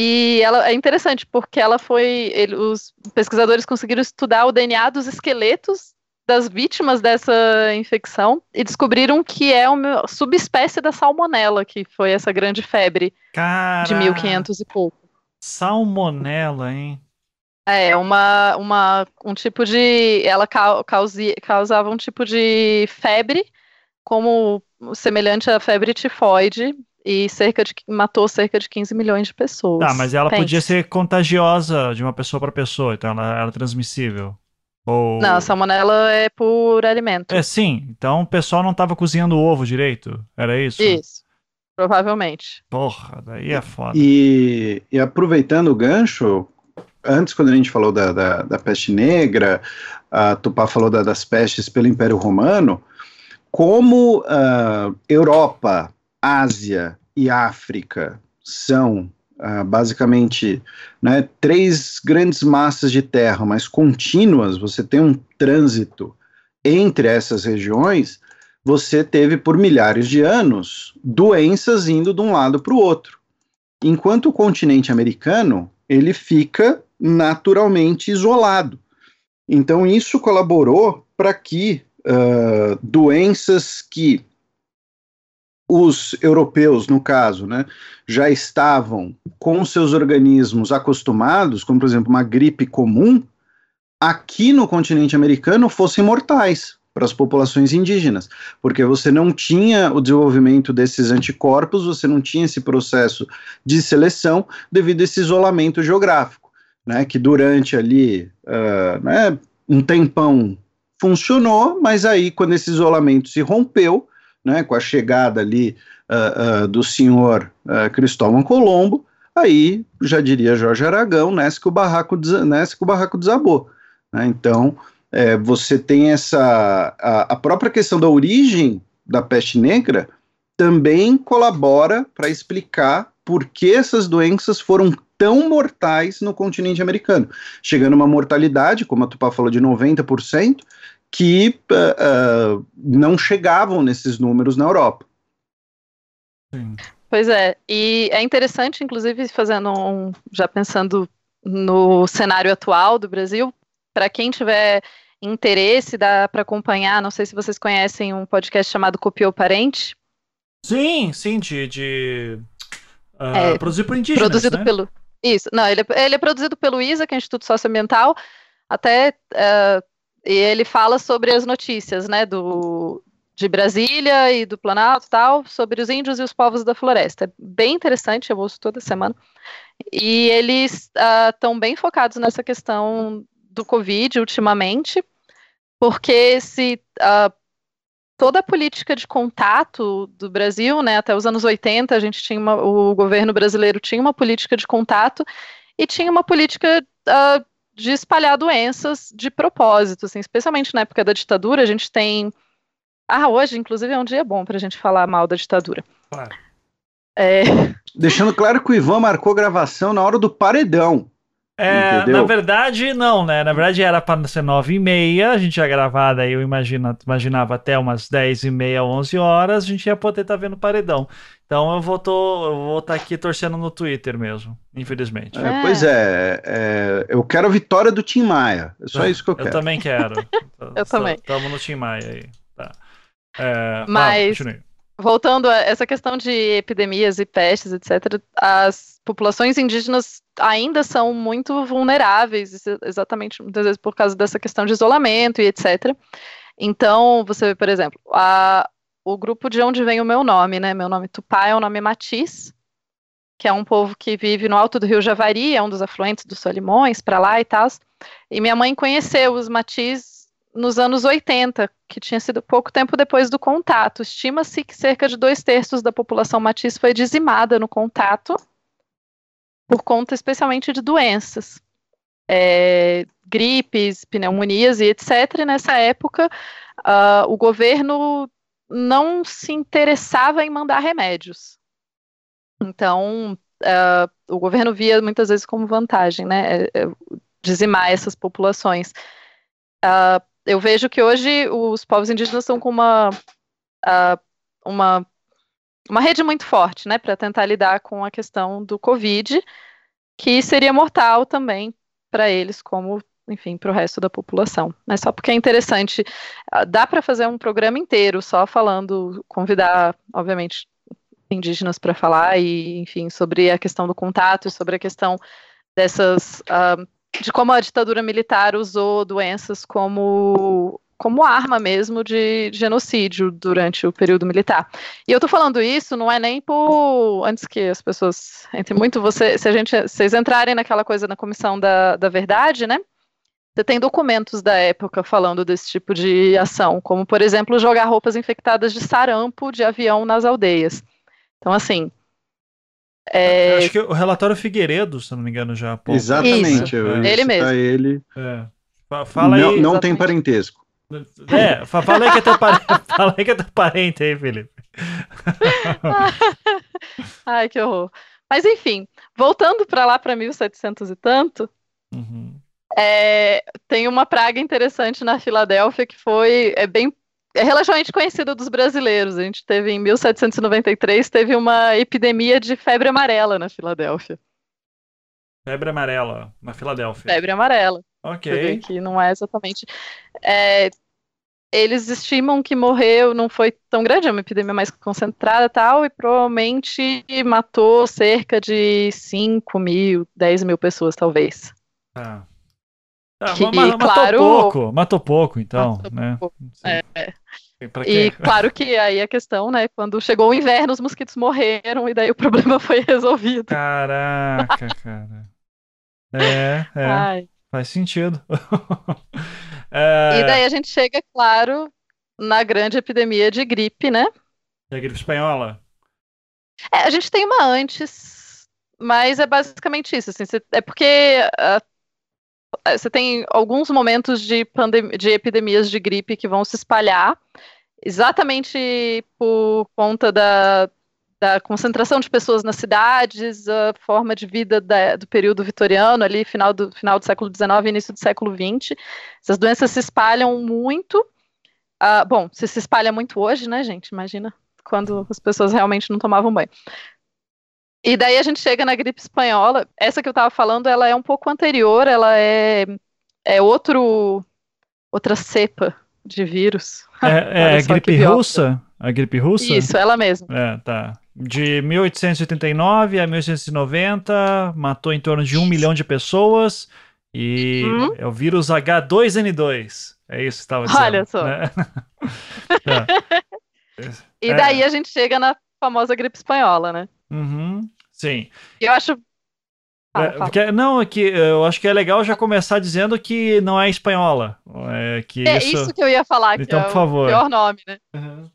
e ela é interessante porque ela foi. Ele, os pesquisadores conseguiram estudar o DNA dos esqueletos das vítimas dessa infecção e descobriram que é uma subespécie da salmonela, que foi essa grande febre Cara... de 1500 e pouco. Salmonela, hein? É, uma, uma, um tipo de. Ela causi, causava um tipo de febre, como semelhante à febre tifoide, e cerca de matou cerca de 15 milhões de pessoas. Tá, mas ela Pense. podia ser contagiosa de uma pessoa para pessoa, então ela era transmissível. Ou... Não, a salmonela é por alimento. É sim, então o pessoal não estava cozinhando o ovo direito, era isso? Isso, provavelmente. Porra, daí é foda. E, e aproveitando o gancho, antes quando a gente falou da, da, da peste negra, a Tupá falou da, das pestes pelo Império Romano, como uh, Europa, Ásia e África são uh, basicamente né, três grandes massas de terra, mas contínuas, você tem um trânsito entre essas regiões, você teve por milhares de anos doenças indo de um lado para o outro. Enquanto o continente americano, ele fica naturalmente isolado. Então, isso colaborou para que uh, doenças que os europeus, no caso, né, já estavam com seus organismos acostumados, como por exemplo uma gripe comum, aqui no continente americano fossem mortais para as populações indígenas, porque você não tinha o desenvolvimento desses anticorpos, você não tinha esse processo de seleção devido a esse isolamento geográfico, né, que durante ali uh, né, um tempão funcionou, mas aí quando esse isolamento se rompeu, né, com a chegada ali uh, uh, do senhor uh, Cristóvão Colombo, aí, já diria Jorge Aragão, nasce que o barraco, nasce que o barraco desabou. Né? Então, é, você tem essa. A, a, própria questão da origem da peste negra também colabora para explicar por que essas doenças foram tão mortais no continente americano, chegando a uma mortalidade, como a Tupá falou, de 90%, que uh, uh, não chegavam nesses números na Europa. Sim. Pois é, e é interessante, inclusive, fazendo um, já pensando no cenário atual do Brasil, para quem tiver interesse, dá para acompanhar, não sei se vocês conhecem um podcast chamado Copiou Parente. Sim, sim, de, de uh, é, produzido por indígenas, Produzido né? pelo... Isso, não, ele é, ele é produzido pelo ISA, que é o Instituto Socioambiental, até uh, e ele fala sobre as notícias, né, do, de Brasília e do Planalto e tal, sobre os índios e os povos da floresta. É bem interessante, eu ouço toda semana. E eles estão uh, bem focados nessa questão do Covid ultimamente, porque se uh, toda a política de contato do Brasil, né, até os anos 80, a gente tinha uma, o governo brasileiro tinha uma política de contato e tinha uma política uh, de espalhar doenças de propósito, assim, especialmente na época da ditadura, a gente tem. Ah, hoje, inclusive, é um dia bom para a gente falar mal da ditadura. Claro. É... Deixando claro que o Ivan marcou gravação na hora do paredão. É, na verdade, não, né? Na verdade era para ser nove e meia, a gente ia gravar, daí eu imagino, imaginava até umas dez e meia, onze horas, a gente ia poder estar tá vendo paredão. Então eu vou estar tá aqui torcendo no Twitter mesmo, infelizmente. É, pois é, é, eu quero a vitória do Tim Maia. É só isso que eu quero. Eu também quero. eu também. Estamos no Tim Maia aí. Tá. É, Mas, voltando a essa questão de epidemias e pestes, etc., as populações indígenas ainda são muito vulneráveis, exatamente muitas vezes por causa dessa questão de isolamento e etc. Então, você vê, por exemplo, a, o grupo de onde vem o meu nome, né? Meu nome Tupá é o nome Matiz, que é um povo que vive no alto do rio Javari, é um dos afluentes dos Solimões, para lá e tal. E minha mãe conheceu os Matiz nos anos 80, que tinha sido pouco tempo depois do contato. Estima-se que cerca de dois terços da população Matiz foi dizimada no contato, por conta especialmente de doenças. É, gripes, pneumonias e etc. E nessa época, uh, o governo não se interessava em mandar remédios. Então, uh, o governo via muitas vezes como vantagem, né, é, é, dizimar essas populações. Uh, eu vejo que hoje os povos indígenas estão com uma, uh, uma, uma rede muito forte, né, para tentar lidar com a questão do Covid, que seria mortal também para eles, como enfim, para o resto da população. Mas só porque é interessante, ah, dá para fazer um programa inteiro só falando, convidar, obviamente, indígenas para falar e, enfim, sobre a questão do contato, sobre a questão dessas, uh, de como a ditadura militar usou doenças como como arma mesmo de, genocídio durante o período militar. E eu tô falando isso não é nem por antes que as pessoas entre muito você, se a gente vocês entrarem naquela coisa na comissão da, da verdade, né? Você tem documentos da época falando desse tipo de ação, como, por exemplo, jogar roupas infectadas de sarampo de avião nas aldeias. Então, assim. É... Acho que o relatório Figueiredo, se não me engano, já. Pô, Exatamente, Isso, é. ele mesmo. Ele. É. Fala não, aí. Não tem parentesco. É, fala aí que é teu parente, fala aí que é teu parente aí, Felipe. Ai, que horror. Mas enfim, voltando para lá para 1700 e tanto, uhum. É, tem uma praga interessante na Filadélfia que foi é bem é relativamente conhecida dos brasileiros. A gente teve em 1793 teve uma epidemia de febre amarela na Filadélfia. Febre amarela na Filadélfia. Febre amarela. Ok. Que não é exatamente. É, eles estimam que morreu, não foi tão grande, é uma epidemia mais concentrada tal, e provavelmente matou cerca de 5 mil, 10 mil pessoas, talvez. Ah. Ah, que, matou claro, pouco, matou pouco, então, matou né? Pouco. É. E claro que aí a questão, né? Quando chegou o inverno, os mosquitos morreram e daí o problema foi resolvido. Caraca, cara. É, é. Ai. Faz sentido. é... E daí a gente chega, claro, na grande epidemia de gripe, né? Da gripe espanhola. É, a gente tem uma antes, mas é basicamente isso. Assim, é porque é, você tem alguns momentos de, de epidemias de gripe que vão se espalhar, exatamente por conta da, da concentração de pessoas nas cidades, a forma de vida da, do período vitoriano, ali, final do, final do século XIX e início do século XX. Essas doenças se espalham muito. Uh, bom, se se espalha muito hoje, né, gente? Imagina quando as pessoas realmente não tomavam banho. E daí a gente chega na gripe espanhola. Essa que eu estava falando, ela é um pouco anterior, ela é, é outro, outra cepa de vírus. É, é a gripe russa? A gripe russa? Isso, ela mesma. É, tá. De 1889 a 1890, matou em torno de um milhão de pessoas. E hum? é o vírus H2N2. É isso que estava dizendo. Olha só. Né? tá. E daí é. a gente chega na famosa gripe espanhola, né? Uhum, sim. Eu acho. é, porque, não, é que eu acho que é legal já começar dizendo que não é espanhola. É, que é isso... isso que eu ia falar, então, é por favor. o pior nome, né? Uhum.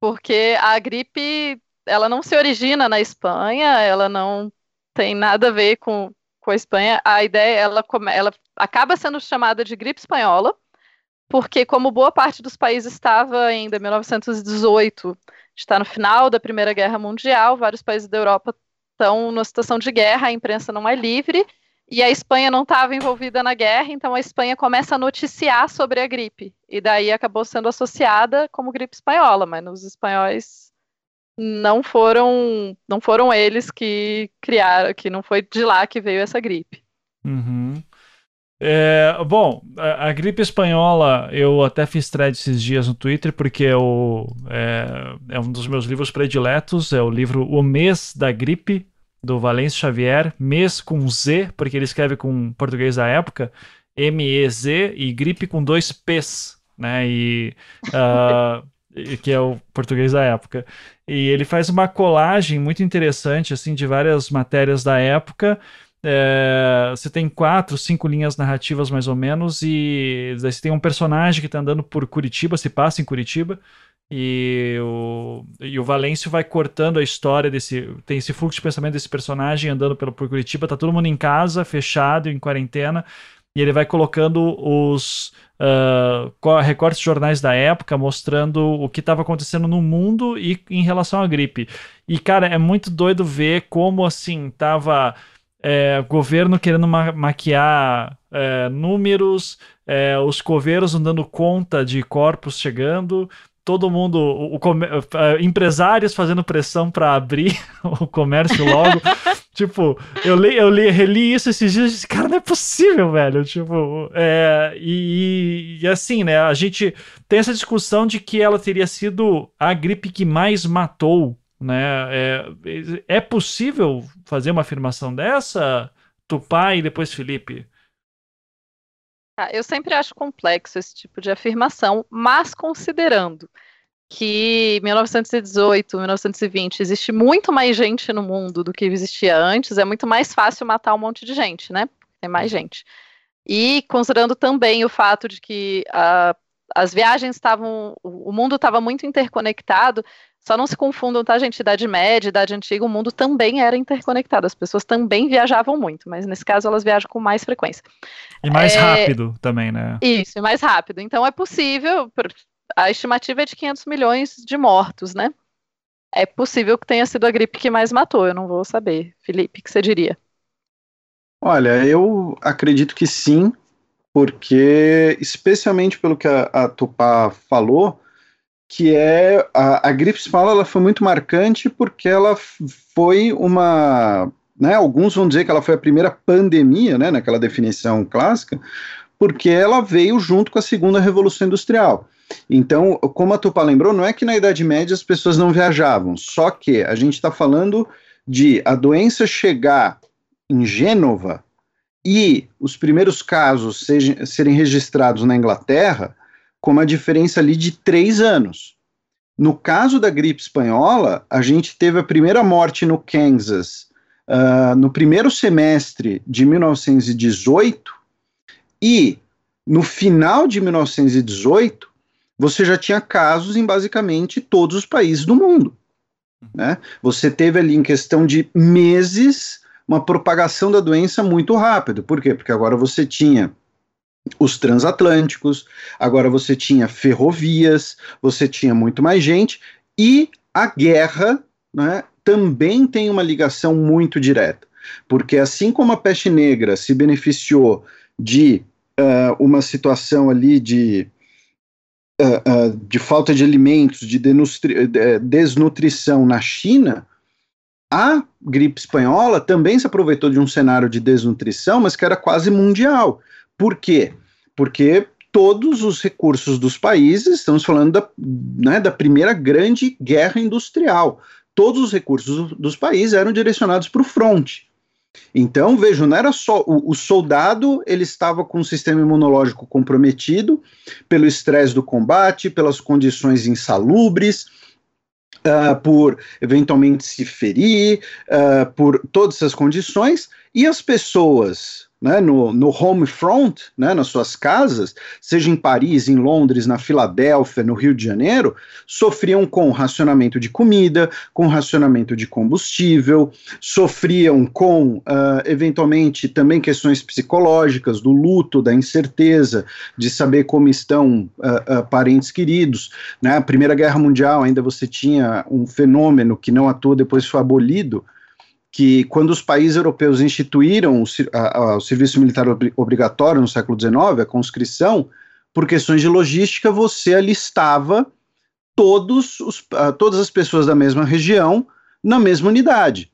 Porque a gripe, ela não se origina na Espanha, ela não tem nada a ver com, com a Espanha. A ideia, ela, ela acaba sendo chamada de gripe espanhola, porque como boa parte dos países estava ainda em 1918 está no final da Primeira Guerra Mundial, vários países da Europa estão numa situação de guerra, a imprensa não é livre, e a Espanha não estava envolvida na guerra, então a Espanha começa a noticiar sobre a gripe, e daí acabou sendo associada como gripe espanhola, mas os espanhóis não foram não foram eles que criaram, que não foi de lá que veio essa gripe. Uhum. É, bom, a, a, gripe espanhola, eu até fiz thread esses dias no Twitter, porque eu, é, é, um dos meus livros prediletos, é o livro O Mês da Gripe, do Valêncio Xavier, mês com Z, porque ele escreve com português da época, M-E-Z, e gripe com dois P's, né, e, uh, que é o português da época. E ele faz uma colagem muito interessante, assim, de várias matérias da época, é, você tem quatro, cinco linhas narrativas mais ou menos, e daí você tem um personagem que está andando por Curitiba, se passa em Curitiba, e o, e o Valêncio vai cortando a história desse. Tem esse fluxo de pensamento desse personagem andando pelo, por Curitiba, tá todo mundo em casa, fechado, em quarentena, e ele vai colocando os uh, recortes de jornais da época mostrando o que estava acontecendo no mundo e em relação à gripe. E, cara, é muito doido ver como assim tava é, governo querendo ma maquiar é, números, é, os coveiros não dando conta de corpos chegando, todo mundo, o, o é, empresários fazendo pressão para abrir o comércio logo. tipo, eu li, eu li, reli isso esses dias e disse, cara, não é possível, velho. Tipo, é, e, e, assim, né? A gente tem essa discussão de que ela teria sido a gripe que mais matou né? É, é possível fazer uma afirmação dessa, Tupá e depois Felipe? Ah, eu sempre acho complexo esse tipo de afirmação, mas considerando que 1918, 1920 existe muito mais gente no mundo do que existia antes, é muito mais fácil matar um monte de gente, né? Tem mais gente. E considerando também o fato de que uh, as viagens estavam, o mundo estava muito interconectado, só não se confundam, tá, gente? Idade média, idade antiga, o mundo também era interconectado. As pessoas também viajavam muito, mas nesse caso elas viajam com mais frequência. E mais é... rápido também, né? Isso, mais rápido. Então é possível, a estimativa é de 500 milhões de mortos, né? É possível que tenha sido a gripe que mais matou, eu não vou saber. Felipe, o que você diria? Olha, eu acredito que sim, porque, especialmente pelo que a, a Tupá falou, que é a, a gripe espanhola ela foi muito marcante porque ela foi uma, né, alguns vão dizer que ela foi a primeira pandemia, né, naquela definição clássica, porque ela veio junto com a segunda revolução industrial. Então, como a Tupá lembrou, não é que na Idade Média as pessoas não viajavam, só que a gente está falando de a doença chegar em Gênova e os primeiros casos sejam, serem registrados na Inglaterra, com uma diferença ali de três anos. No caso da gripe espanhola, a gente teve a primeira morte no Kansas uh, no primeiro semestre de 1918 e no final de 1918 você já tinha casos em basicamente todos os países do mundo. Né? Você teve ali em questão de meses uma propagação da doença muito rápido. Por quê? Porque agora você tinha os transatlânticos, agora você tinha ferrovias, você tinha muito mais gente, e a guerra né, também tem uma ligação muito direta. Porque assim como a peste negra se beneficiou de uh, uma situação ali de, uh, uh, de falta de alimentos, de desnutrição na China, a gripe espanhola também se aproveitou de um cenário de desnutrição, mas que era quase mundial. Por quê? Porque todos os recursos dos países, estamos falando da, né, da primeira grande guerra industrial, todos os recursos dos países eram direcionados para o fronte. Então, vejam, não era só o, o, soldado, ele estava com o sistema imunológico comprometido pelo estresse do combate, pelas condições insalubres, uh, por eventualmente se ferir, uh, por todas essas condições, e as pessoas né, no, no home front, né, nas suas casas, seja em Paris, em Londres, na Filadélfia, no Rio de Janeiro, sofriam com racionamento de comida, com racionamento de combustível, sofriam com, uh, eventualmente, também questões psicológicas, do luto, da incerteza, de saber como estão uh, uh, parentes queridos. Né? A Primeira Guerra Mundial ainda você tinha um fenômeno que não à toa depois foi abolido, que quando os países europeus instituíram o, a, a, o serviço militar ob, obrigatório no século XIX, a conscrição, por questões de logística, você alistava todos os, uh, todas as pessoas da mesma região na mesma unidade.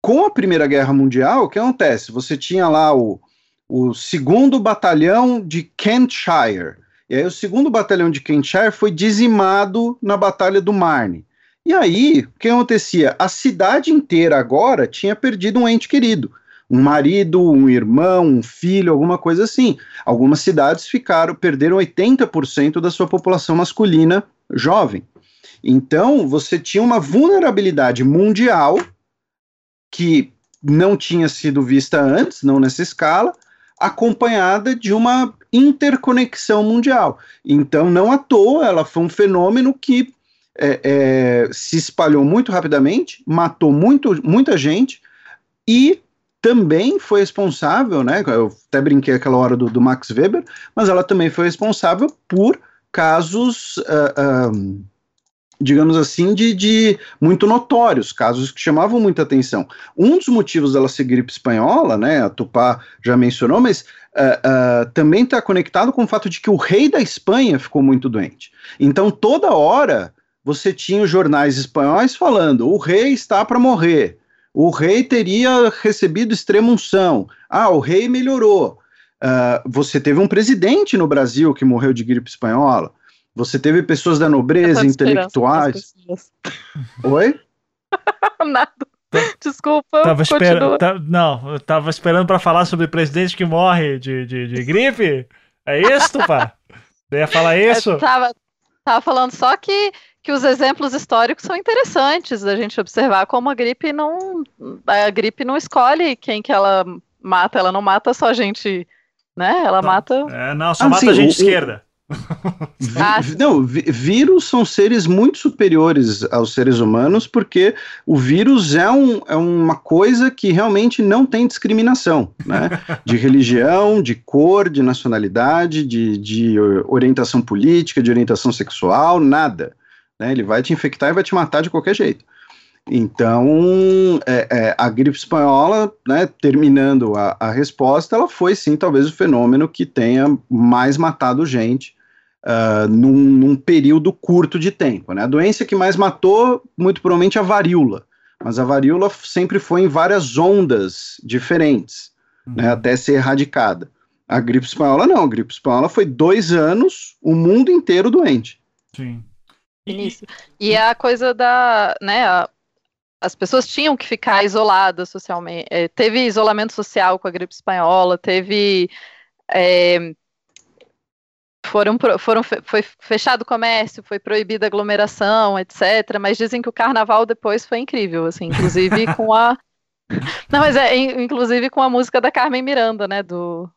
Com a Primeira Guerra Mundial, o que acontece? Você tinha lá o, o segundo batalhão de Kentshire. E aí o segundo batalhão de Kentshire foi dizimado na Batalha do Marne. E aí, o que acontecia? A cidade inteira agora tinha perdido um ente querido. Um marido, um irmão, um filho, alguma coisa assim. Algumas cidades ficaram, perderam 80% da sua população masculina jovem. Então, você tinha uma vulnerabilidade mundial que não tinha sido vista antes, não nessa escala, acompanhada de uma interconexão mundial. Então, não à toa, ela foi um fenômeno que é, é, se espalhou muito rapidamente, matou muito, muita gente e também foi responsável, né? Eu até brinquei aquela hora do, do Max Weber, mas ela também foi responsável por casos. Uh, digamos assim, de, de, muito notórios, casos que chamavam muita atenção. Um dos motivos dela ser gripe espanhola, né, a Tupá já mencionou, mas uh, também está conectado com o fato de que o rei da Espanha ficou muito doente. Então, toda hora você tinha os jornais espanhóis falando: o rei está para morrer, o rei teria recebido extrema unção, ah, o rei melhorou. Uh, você teve um presidente no Brasil que morreu de gripe espanhola. Você teve pessoas da nobreza, intelectuais. Oi? Nada. Desculpa, tava esperando. Tá, não, eu tava esperando para falar sobre presidente que morre de, de, de gripe. É isso, pá? Você ia falar isso? Eu tava, tava falando só que que os exemplos históricos são interessantes da gente observar como a gripe não a gripe não escolhe quem que ela mata, ela não mata só gente, né? Ela não, mata é, não, só ah, mata sim, gente o, esquerda. Ah, não, vírus são seres muito superiores aos seres humanos porque o vírus é, um, é uma coisa que realmente não tem discriminação, né? De religião, de cor, de nacionalidade, de, de orientação política, de orientação sexual, nada. Né? Ele vai te infectar e vai te matar de qualquer jeito. Então, é, é, a gripe espanhola, né, terminando a, a, resposta, ela foi sim talvez o fenômeno que tenha mais matado gente uh, num, num, período curto de tempo. Né? A doença que mais matou, muito provavelmente, a varíola, mas a varíola sempre foi em várias ondas diferentes, uhum. né, até ser erradicada. A gripe espanhola não, a gripe espanhola foi dois anos, o mundo inteiro doente. Sim. E a coisa da, né, a, as pessoas tinham que ficar isoladas socialmente. É, teve isolamento social com a gripe espanhola, teve é, foram, foram foi fechado o comércio, foi proibida a aglomeração, etc. Mas dizem que o carnaval depois foi incrível, assim, inclusive com a não, mas é inclusive com a música da Carmen Miranda, né? Do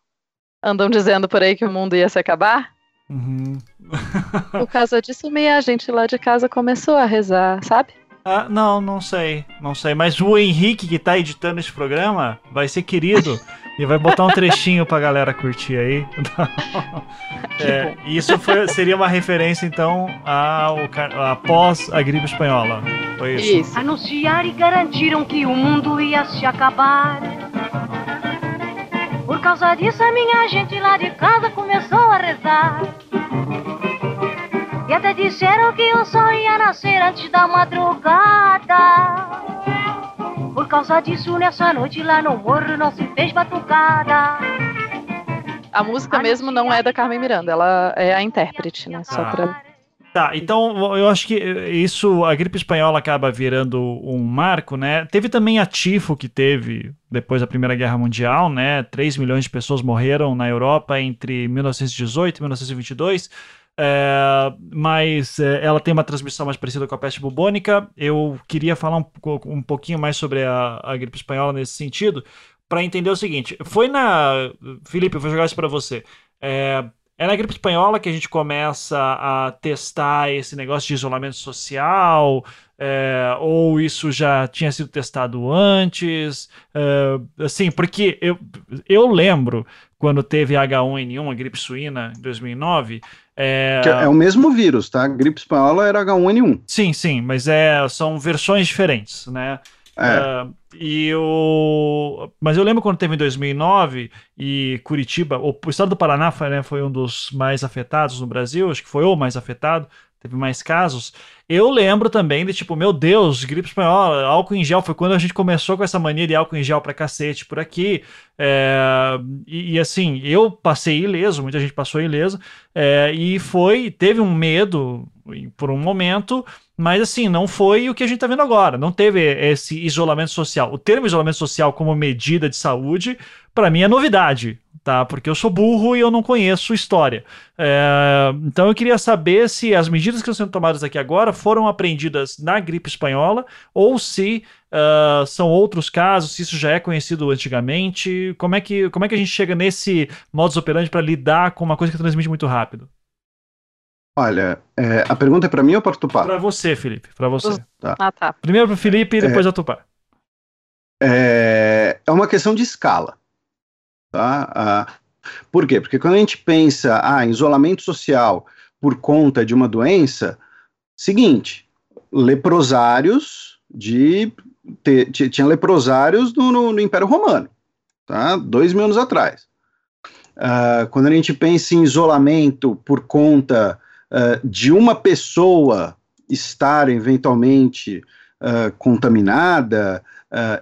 andam dizendo por aí que o mundo ia se acabar. Uhum. Por causa disso, minha gente lá de casa começou a rezar, sabe? Ah, não, não sei, não sei. Mas o Henrique que tá editando esse programa vai ser querido e vai botar um trechinho pra galera curtir aí. é, isso foi, seria uma referência, então, ao, após a gripe espanhola. Foi isso. isso. Anunciaram e garantiram que o mundo ia se acabar. Por causa disso, a minha gente lá de casa começou a rezar. E até disseram que o sol ia nascer antes da madrugada. Por causa disso, nessa noite lá no morro não se fez batucada. A música mesmo não é da Carmen Miranda, ela é a intérprete, né? Só ah. pra Tá, então eu acho que isso, a gripe espanhola acaba virando um marco, né? Teve também a tifo que teve depois da Primeira Guerra Mundial, né? 3 milhões de pessoas morreram na Europa entre 1918 e 1922. É, mas é, ela tem uma transmissão mais parecida com a peste bubônica. Eu queria falar um, um pouquinho mais sobre a, a gripe espanhola nesse sentido, para entender o seguinte: foi na. Felipe, eu vou jogar isso para você. É, é na gripe espanhola que a gente começa a testar esse negócio de isolamento social, é, ou isso já tinha sido testado antes? É, assim, porque eu, eu lembro quando teve H1N1, a gripe suína, em 2009. É... é o mesmo vírus, tá? A gripe espanhola era H1N1. Sim, sim, mas é, são versões diferentes, né? É. Uh, e o... Mas eu lembro quando teve em 2009 e Curitiba, o, estado do Paraná foi, né, foi um dos mais afetados no Brasil, acho que foi o mais afetado, teve mais casos. Eu lembro também de tipo, meu Deus, gripe espanhola, álcool em gel. Foi quando a gente começou com essa mania de álcool em gel pra cacete por aqui. É, e, e, assim, eu passei ileso, muita gente passou ileso. É, e foi, teve um medo por um momento, mas assim, não foi o que a gente tá vendo agora. Não teve esse isolamento social. O termo isolamento social como medida de saúde, para mim é novidade tá? Porque eu sou burro e eu não conheço história. É, então eu queria saber se as medidas que estão sendo tomadas aqui agora foram aprendidas na gripe espanhola ou se uh, são outros casos, se isso já é conhecido antigamente. Como é que, como é que a gente chega nesse modus operandi para lidar com uma coisa que transmite muito rápido? Olha, é, a pergunta é para mim ou para Tupá? Para você, Felipe, para você. Tá. Ah, tá. Primeiro para o Felipe e depois é, a Tupá. É, é uma questão de escala. Tá? Ah, por quê? Porque quando a gente pensa ah, em isolamento social por conta de uma doença, seguinte, leprosários de te, tinha leprosários no, no, no, Império Romano, tá? Dois mil anos atrás. Uh, quando a gente pensa em isolamento por conta uh, de uma pessoa estar eventualmente uh, contaminada,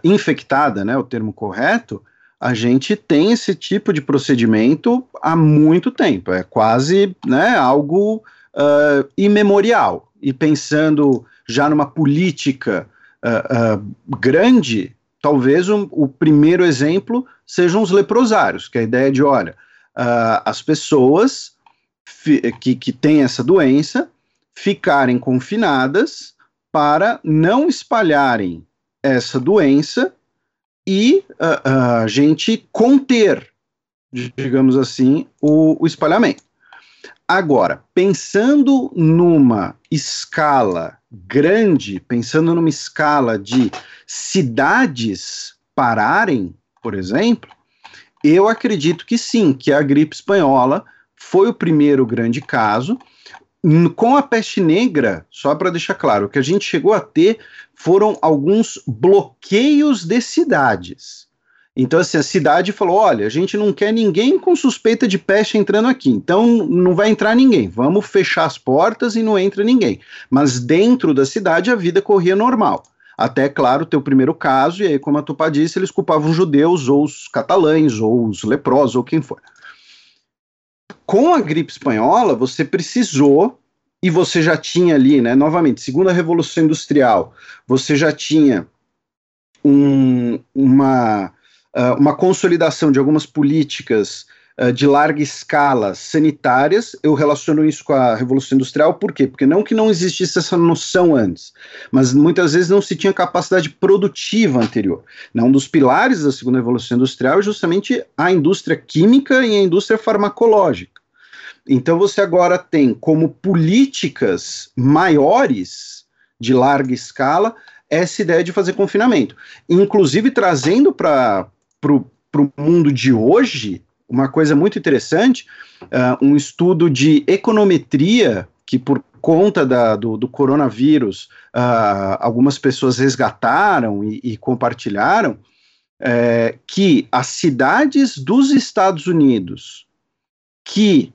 infectada, né, o termo correto, a gente tem esse tipo de procedimento há muito tempo, é quase né, algo uh, imemorial. E pensando já numa política uh, uh, grande, talvez um, o primeiro exemplo sejam os leprosários, que é a ideia de, olha, as pessoas que, que têm essa doença ficarem confinadas para não espalharem essa doença e uh, a gente conter, digamos assim, o, o espalhamento. Agora, pensando numa escala grande, pensando numa escala de cidades pararem, por exemplo, eu acredito que sim, que a gripe espanhola foi o primeiro grande caso. Com a peste negra, só para deixar claro, o que a gente chegou a ter foram alguns bloqueios de cidades. Então, assim, a cidade falou: olha, a gente não quer ninguém com suspeita de peste entrando aqui, então não vai entrar ninguém. Vamos fechar as portas e não entra ninguém. Mas dentro da cidade a vida corria normal. Até, claro, ter o primeiro caso, e aí, como a Tupá disse, eles culpavam os judeus, ou os catalães, ou os leprosos, ou quem for. Com a gripe espanhola, você precisou e você já tinha ali, né, novamente, segundo a Revolução Industrial, você já tinha um, uma, uh, uma consolidação de algumas políticas uh, de larga escala sanitárias. Eu relaciono isso com a Revolução Industrial, por quê? Porque não que não existisse essa noção antes, mas muitas vezes não se tinha capacidade produtiva anterior. Né, um dos pilares da segunda Revolução Industrial é justamente a indústria química e a indústria farmacológica. Então você agora tem como políticas maiores de larga escala essa ideia de fazer confinamento. Inclusive trazendo para o mundo de hoje uma coisa muito interessante, uh, um estudo de econometria que por conta da, do, do, coronavírus uh, algumas pessoas resgataram e, e compartilharam, é, que as cidades dos Estados Unidos que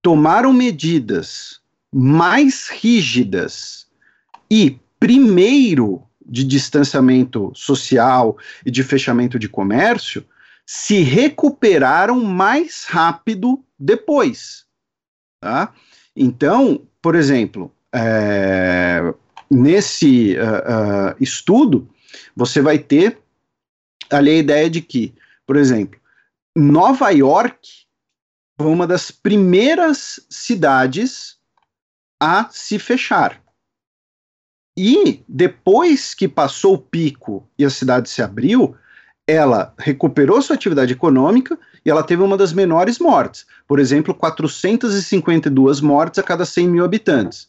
tomaram medidas mais rígidas e, primeiro, de distanciamento social e de fechamento de comércio, se recuperaram mais rápido depois. Tá? Então, por exemplo, é, nesse uh, uh, estudo, você vai ter ali a ideia de que, por exemplo, Nova York foi uma das primeiras cidades a se fechar. E depois que passou o pico e a cidade se abriu, ela recuperou sua atividade econômica e ela teve uma das menores mortes. Por exemplo, 452 mortes a cada 100 mil habitantes.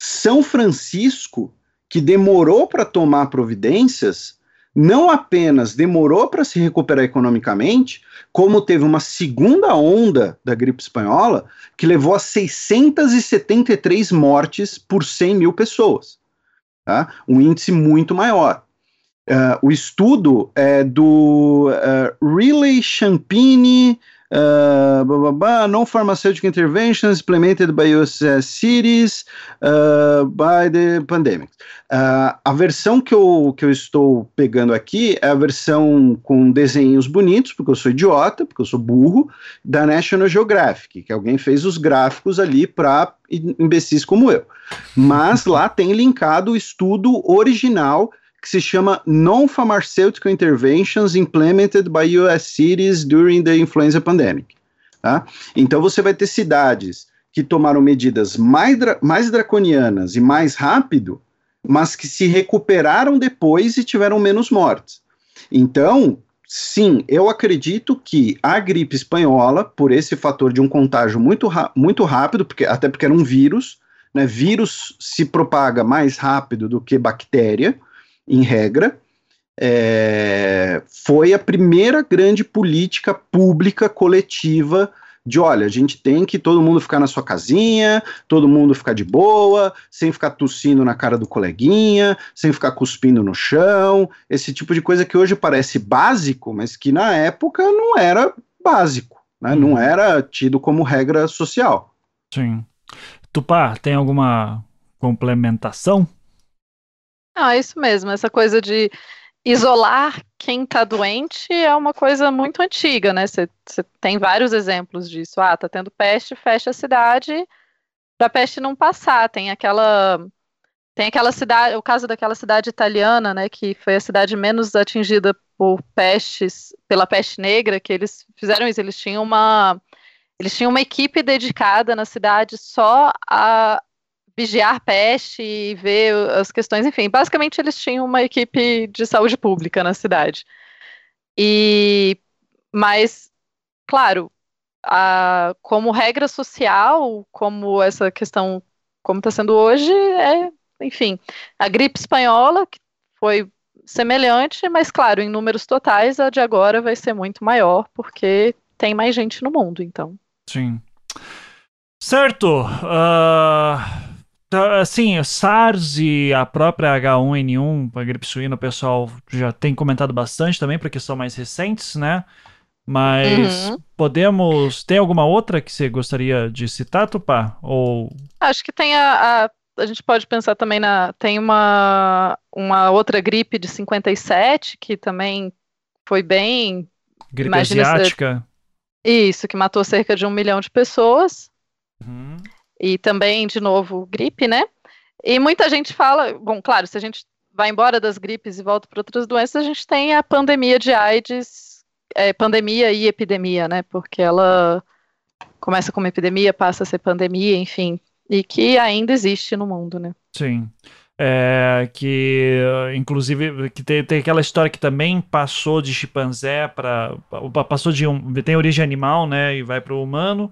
São Francisco, que demorou para tomar providências, não apenas demorou para se recuperar economicamente, como teve uma segunda onda da gripe espanhola que levou a 673 mortes por 100 mil pessoas. Tá? Um índice muito maior. Uh, o estudo é do uh, Riley Champini, uh, blá, blá, blá, no pharmaceutical interventions implemented by US cities uh, by the pandemic. Uh, a versão que eu, que eu estou pegando aqui é a versão com desenhos bonitos, porque eu sou idiota, porque eu sou burro, da National Geographic, que alguém fez os gráficos ali para imbecis como eu. Mas lá tem linkado o estudo original que se chama Non-Pharmaceutical Interventions Implemented by US Cities During the Influenza Pandemic. Tá? Então você vai ter cidades que tomaram medidas mais, dra mais draconianas e mais rápido, mas que se recuperaram depois e tiveram menos mortes. Então, sim, eu acredito que a gripe espanhola, por esse fator de um contágio muito, muito rápido, porque, até porque era um vírus, né, vírus se propaga mais rápido do que bactéria, em regra, é, foi a primeira grande política pública coletiva de olha, a gente tem que todo mundo ficar na sua casinha, todo mundo ficar de boa, sem ficar tossindo na cara do coleguinha, sem ficar cuspindo no chão, esse tipo de coisa que hoje parece básico, mas que na época não era básico, né? não uhum. era tido como regra social. Sim. Tupá, tem alguma complementação? Ah, é isso mesmo. Essa coisa de isolar quem está doente é uma coisa muito antiga, né? Você tem vários exemplos disso. Ah, tá tendo peste, fecha a cidade para a peste não passar. Tem aquela tem aquela cidade, o caso daquela cidade italiana, né, que foi a cidade menos atingida por pestes, pela peste negra, que eles fizeram isso, eles tinham uma eles tinham uma equipe dedicada na cidade só a vigiar peste e ver as questões, enfim, basicamente eles tinham uma equipe de saúde pública na cidade. E mas claro, a, como regra social, como essa questão como está sendo hoje, é, enfim, a gripe espanhola que foi semelhante, mas claro, em números totais a de agora vai ser muito maior porque tem mais gente no mundo, então. Sim. Certo. Uh Tá, assim, SARS e a própria H1N1, a gripe suína, o pessoal já tem comentado bastante também, porque são mais recentes, né? Mas uhum. podemos. Tem alguma outra que você gostaria de citar, Tupá? Ou... Acho que tem a, a. a, gente pode pensar também na. Tem uma, uma outra gripe de 57 que também foi bem. Gripe asiática? Isso, que matou cerca de um milhão de pessoas. Uhum e também, de novo, gripe, né? E muita gente fala, bom, claro, se a gente vai embora das gripes e volta para outras doenças, a gente tem a pandemia de AIDS, é, pandemia e epidemia, né? Porque ela começa como epidemia, passa a ser pandemia, enfim, e que ainda existe no mundo, né? Sim. É, que inclusive que tem, tem, aquela história que também passou de chimpanzé para passou de um tem origem animal né e vai para o humano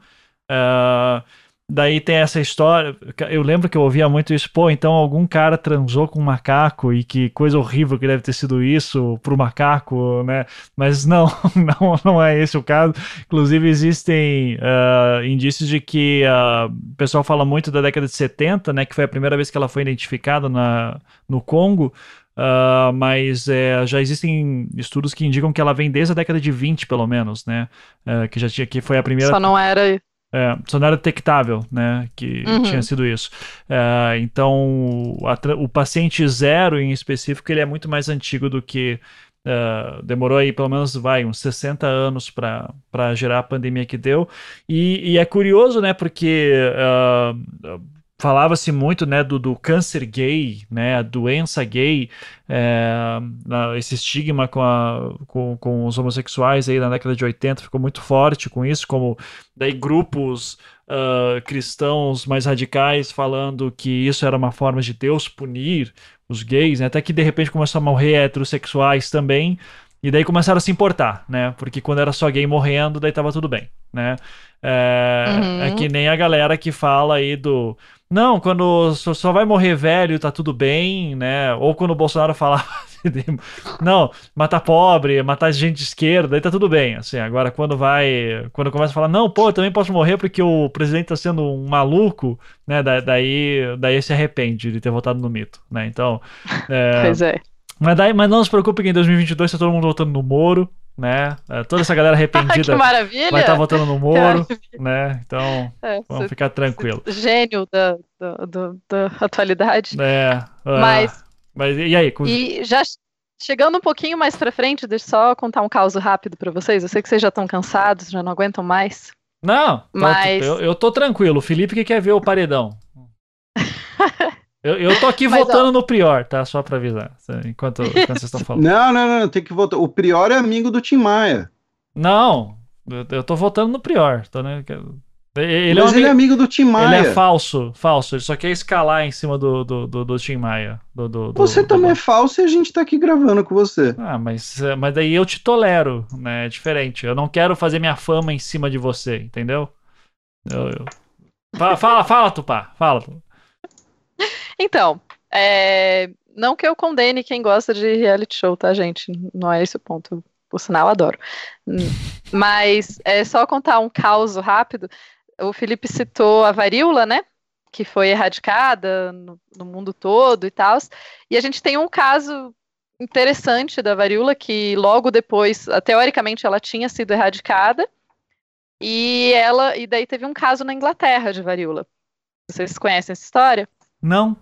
uh, Daí tem essa história. Eu lembro que eu ouvia muito isso. Pô, então algum cara transou com um macaco e que coisa horrível que deve ter sido isso pro macaco, né? Mas não, não, não é esse o caso. Inclusive, existem uh, indícios de que uh, o pessoal fala muito da década de 70, né? Que foi a primeira vez que ela foi identificada na, no Congo. Uh, mas é, já existem estudos que indicam que ela vem desde a década de 20, pelo menos, né? Uh, que já tinha que foi a primeira. Só não era é, só não era detectável, né? Que uhum. tinha sido isso. É, então, a, o paciente zero em específico, ele é muito mais antigo do que. Uh, demorou aí pelo menos vai uns 60 anos para gerar a pandemia que deu. E, e é curioso, né? Porque uh, falava-se muito né, do, do, câncer gay, né, a doença gay, é, esse estigma com, a, com, com, os homossexuais aí na década de 80 ficou muito forte com isso, como daí grupos uh, cristãos mais radicais falando que isso era uma forma de Deus punir os gays, né, até que de repente começou a morrer heterossexuais também, e daí começaram a se importar, né? Porque quando era só gay morrendo, daí tava tudo bem, né? É, uhum. é que nem a galera que fala aí do não, quando só vai morrer velho, tá tudo bem, né? Ou quando o Bolsonaro falava não, matar pobre, matar gente de esquerda, aí tá tudo bem, assim. Agora quando vai, quando começa a falar, não, pô, eu também posso morrer porque o presidente tá sendo um maluco, né? daí, daí se arrepende de ter votado no mito, né? Então, é, pois é. Mas, daí, mas não se preocupe que em 2022 tá todo mundo votando no Moro, né? É, Toda essa galera arrependida vai estar votando no Moro, né? Então, É, vamos ficar tranquilo. Gênio da, da, da atualidade. É, ah, Mas, mas e aí? Com- e já chegando um pouquinho mais pra frente, deixa eu só contar um caso rápido pra vocês. Eu sei que vocês já estão cansados, já não aguentam mais. Não, tô- Mas- eu, eu tô tranquilo. O Felipe que quer ver o paredão. Eu, eu tô aqui Mas, ó. votando no Prior, tá? Só pra avisar. Enquanto, enquanto vocês estão falando. Não, não, não, tem que votar. O Prior é amigo do Tim Maia. Não, eu, eu tô votando no Prior. Tô, né, ele, é um mas ele é amigo- amigo do Tim ele Maia. é falso, falso. Ele só quer escalar em cima do, do, do, do Tim Maia. Do, do- do- Você do- também é falso e a gente tá aqui gravando com você. Ah, mas, mas daí eu te tolero, né? É diferente. Eu não quero fazer minha fama em cima de você, entendeu? Eu, eu- Fala, fala, fala, Tupá. Fala. Tupá. Então, é, não que eu condene quem gosta de reality show, tá, gente? Não é esse o ponto. Por sinal, adoro. Mas é só contar um caos rápido. O Felipe citou a varíola, né? Que foi erradicada no, no mundo todo e tal. E a gente tem um caso interessante da varíola que logo depois, ah, teoricamente, ela tinha sido erradicada. E ela, e daí teve um caso na Inglaterra de varíola. Vocês conhecem essa história? Não,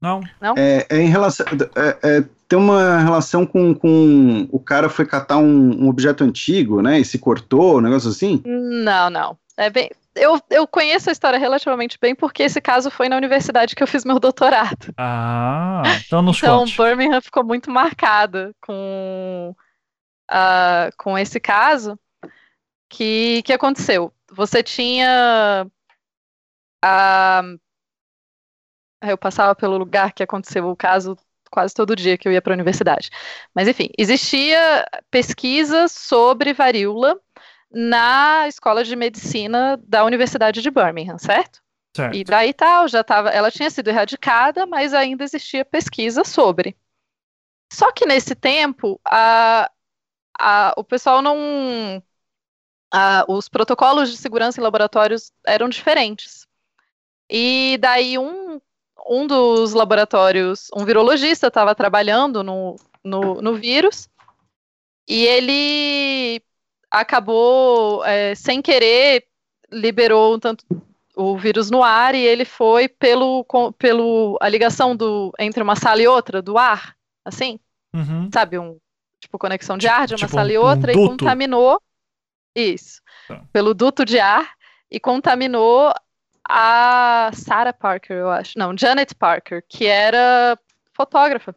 não. É, é em relação. é- é- tem uma relação com, com. O cara foi catar um, um objeto antigo, né? E se cortou, um negócio assim. Não, não. É bem. Eu, eu conheço a história relativamente bem porque esse caso foi na universidade que eu fiz meu doutorado. Ah, então nos Então, conte. Birmingham ficou muito marcada com, ah, com esse caso. Que, que aconteceu? Você tinha. ah, eu passava pelo lugar que aconteceu o caso quase todo dia que eu ia para a universidade. Mas, enfim, existia pesquisa sobre varíola na escola de medicina da Universidade de Birmingham, certo? Certo. E daí tal, já tava, ela tinha sido erradicada, mas ainda existia pesquisa sobre. Só que nesse tempo, a, a, o pessoal não. a- os protocolos de segurança em laboratórios eram diferentes. E daí um, um dos laboratórios, um virologista estava trabalhando no, no, no vírus, e ele acabou, é, sem querer, liberou um tanto o vírus no ar e ele foi pelo, com- pelo a ligação do, entre uma sala e outra do ar, assim, Uhum. sabe, um tipo conexão de ar de uma Tipo sala e um- um outra e contaminou isso Tá. pelo duto de ar e contaminou a Sarah Parker, eu acho, não, Janet Parker, que era fotógrafa.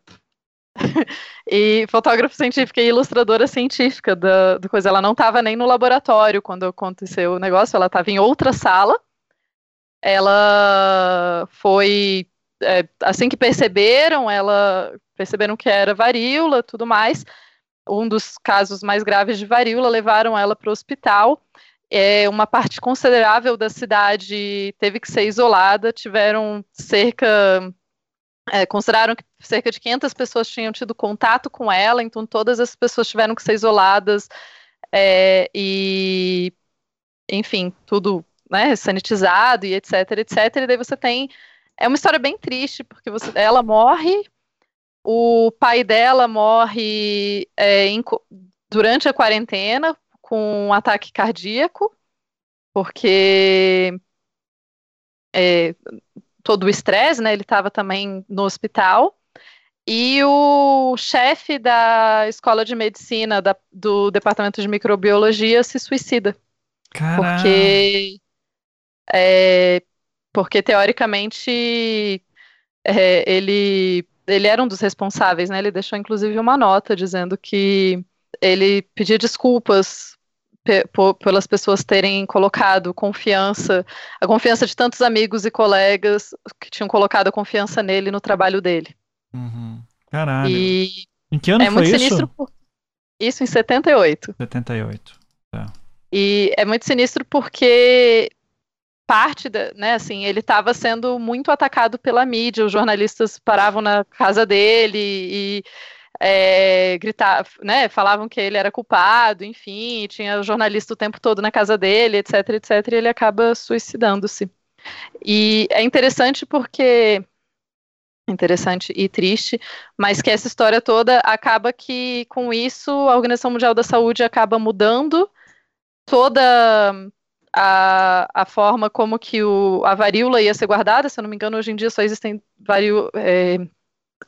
E fotógrafa científica e ilustradora científica da, coisa. Ela não estava nem no laboratório quando aconteceu o negócio, ela estava em outra sala. Ela foi. é, assim que perceberam, ela perceberam que era varíola tudo mais. Um dos casos mais graves de varíola levaram ela para o hospital. É, uma parte considerável da cidade teve que ser isolada, tiveram cerca é, consideraram que cerca de 500 pessoas tinham tido contato com ela, então todas as pessoas tiveram que ser isoladas é, e, enfim, tudo né, sanitizado e etc, etc. E daí você tem. É uma história bem triste, porque você, ela morre, o pai dela morre é, em durante a quarentena com um ataque cardíaco, porque. é, todo o estresse, né? Ele estava também no hospital. E o chefe da escola de medicina da- do departamento de microbiologia se suicida, Caralho. porque é, porque teoricamente é, ele ele era um dos responsáveis, né? Ele deixou inclusive uma nota dizendo que ele pedia desculpas pelas pessoas terem colocado confiança, a confiança de tantos amigos e colegas que tinham colocado a confiança nele no trabalho dele. Uhum. Caralho. E Em que ano é foi muito isso? sinistro por... isso em 78. 78. E é muito sinistro porque parte da, né, assim, ele estava sendo muito atacado pela mídia, os jornalistas paravam na casa dele e é, né, falavam que ele era culpado, enfim, tinha jornalista o tempo todo na casa dele, etc, etc, e ele acaba suicidando-se. E é interessante porque interessante e triste, mas que essa história toda acaba que com isso a Organização Mundial da Saúde acaba mudando toda a, a forma como que o, a varíola ia ser guardada, se eu não me engano, hoje em dia só existem varíola, é,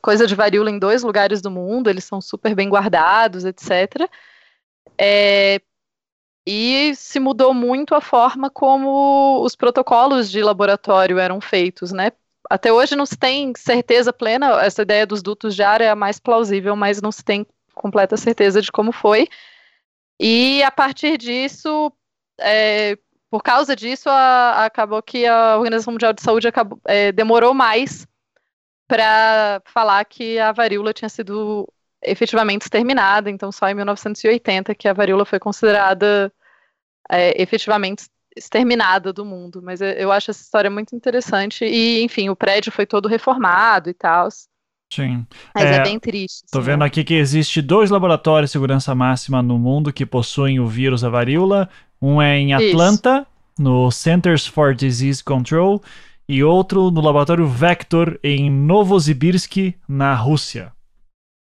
coisa de varíola em dois lugares do mundo, eles são super bem guardados, etc. É, e se mudou muito a forma como os protocolos de laboratório eram feitos, né? Até hoje não se tem certeza plena, essa ideia dos dutos de ar é a mais plausível, mas não se tem completa certeza de como foi. E a partir disso, é, por causa disso, a, acabou que a Organização Mundial de Saúde acabou, é, demorou mais para falar que a varíola tinha sido efetivamente exterminada. Então, só em 1980 que a varíola foi considerada é, efetivamente exterminada do mundo. Mas eu, acho essa história muito interessante. E, enfim, o prédio foi todo reformado e tal. Sim. Mas é, é bem triste. Tô vendo aqui que existe dois laboratórios de segurança máxima no mundo que possuem o vírus da varíola. Um é em Atlanta, Isso. no Centers for Disease Control, e outro no laboratório Vector em Novosibirsk, na Rússia.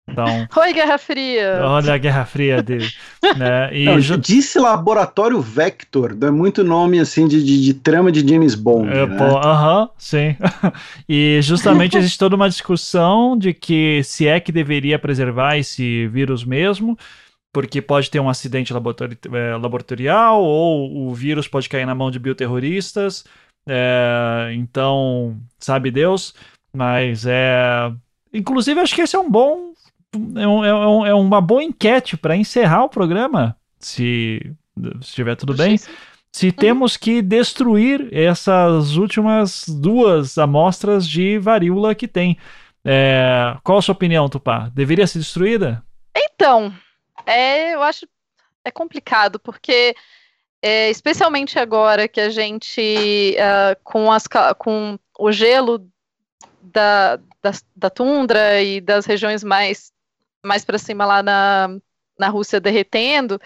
Então, Oi, Guerra Fria! Olha a Guerra Fria dele. né? e Não, Disse laboratório Vector, dá muito nome assim de, de, de trama de James Bond. É, né? Aham, uh -huh, sim. e justamente existe toda uma discussão de que se é que deveria preservar esse vírus mesmo, porque pode ter um acidente laboratori é, laboratorial ou o vírus pode cair na mão de bioterroristas. É, então, sabe Deus, mas é. Inclusive, acho que esse é um bom é, um, é, é uma boa enquete para encerrar o programa, se estiver tudo bem. Se uhum. temos que destruir essas últimas duas amostras de varíola que tem. É, qual a sua opinião, Tupá? Deveria ser destruída? Então, é, eu acho é complicado, porque é, especialmente agora que a gente, uh, com, as, com o gelo da, da, da, tundra e das regiões mais mais para cima lá na, na Rússia derretendo,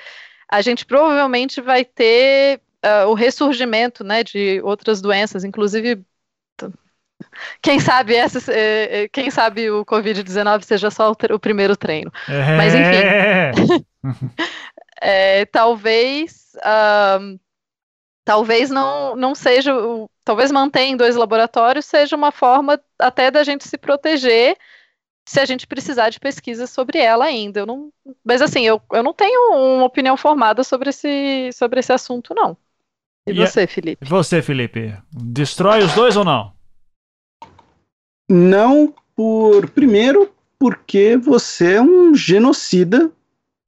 a gente provavelmente vai ter uh, o ressurgimento né, de outras doenças, inclusive quem sabe essa, eh, eh, quem sabe o Covid-19 seja só o, o, primeiro treino. É. Mas enfim. é, talvez. Uh, talvez não, não seja. Talvez manter em dois laboratórios seja uma forma até da gente se proteger se a gente precisar de pesquisa sobre ela ainda. Eu não, mas assim, eu, eu não tenho uma opinião formada sobre esse, sobre esse assunto, não. E, e você, Felipe? Você, Felipe, destrói os dois ou não? Não, por primeiro, porque você é um genocida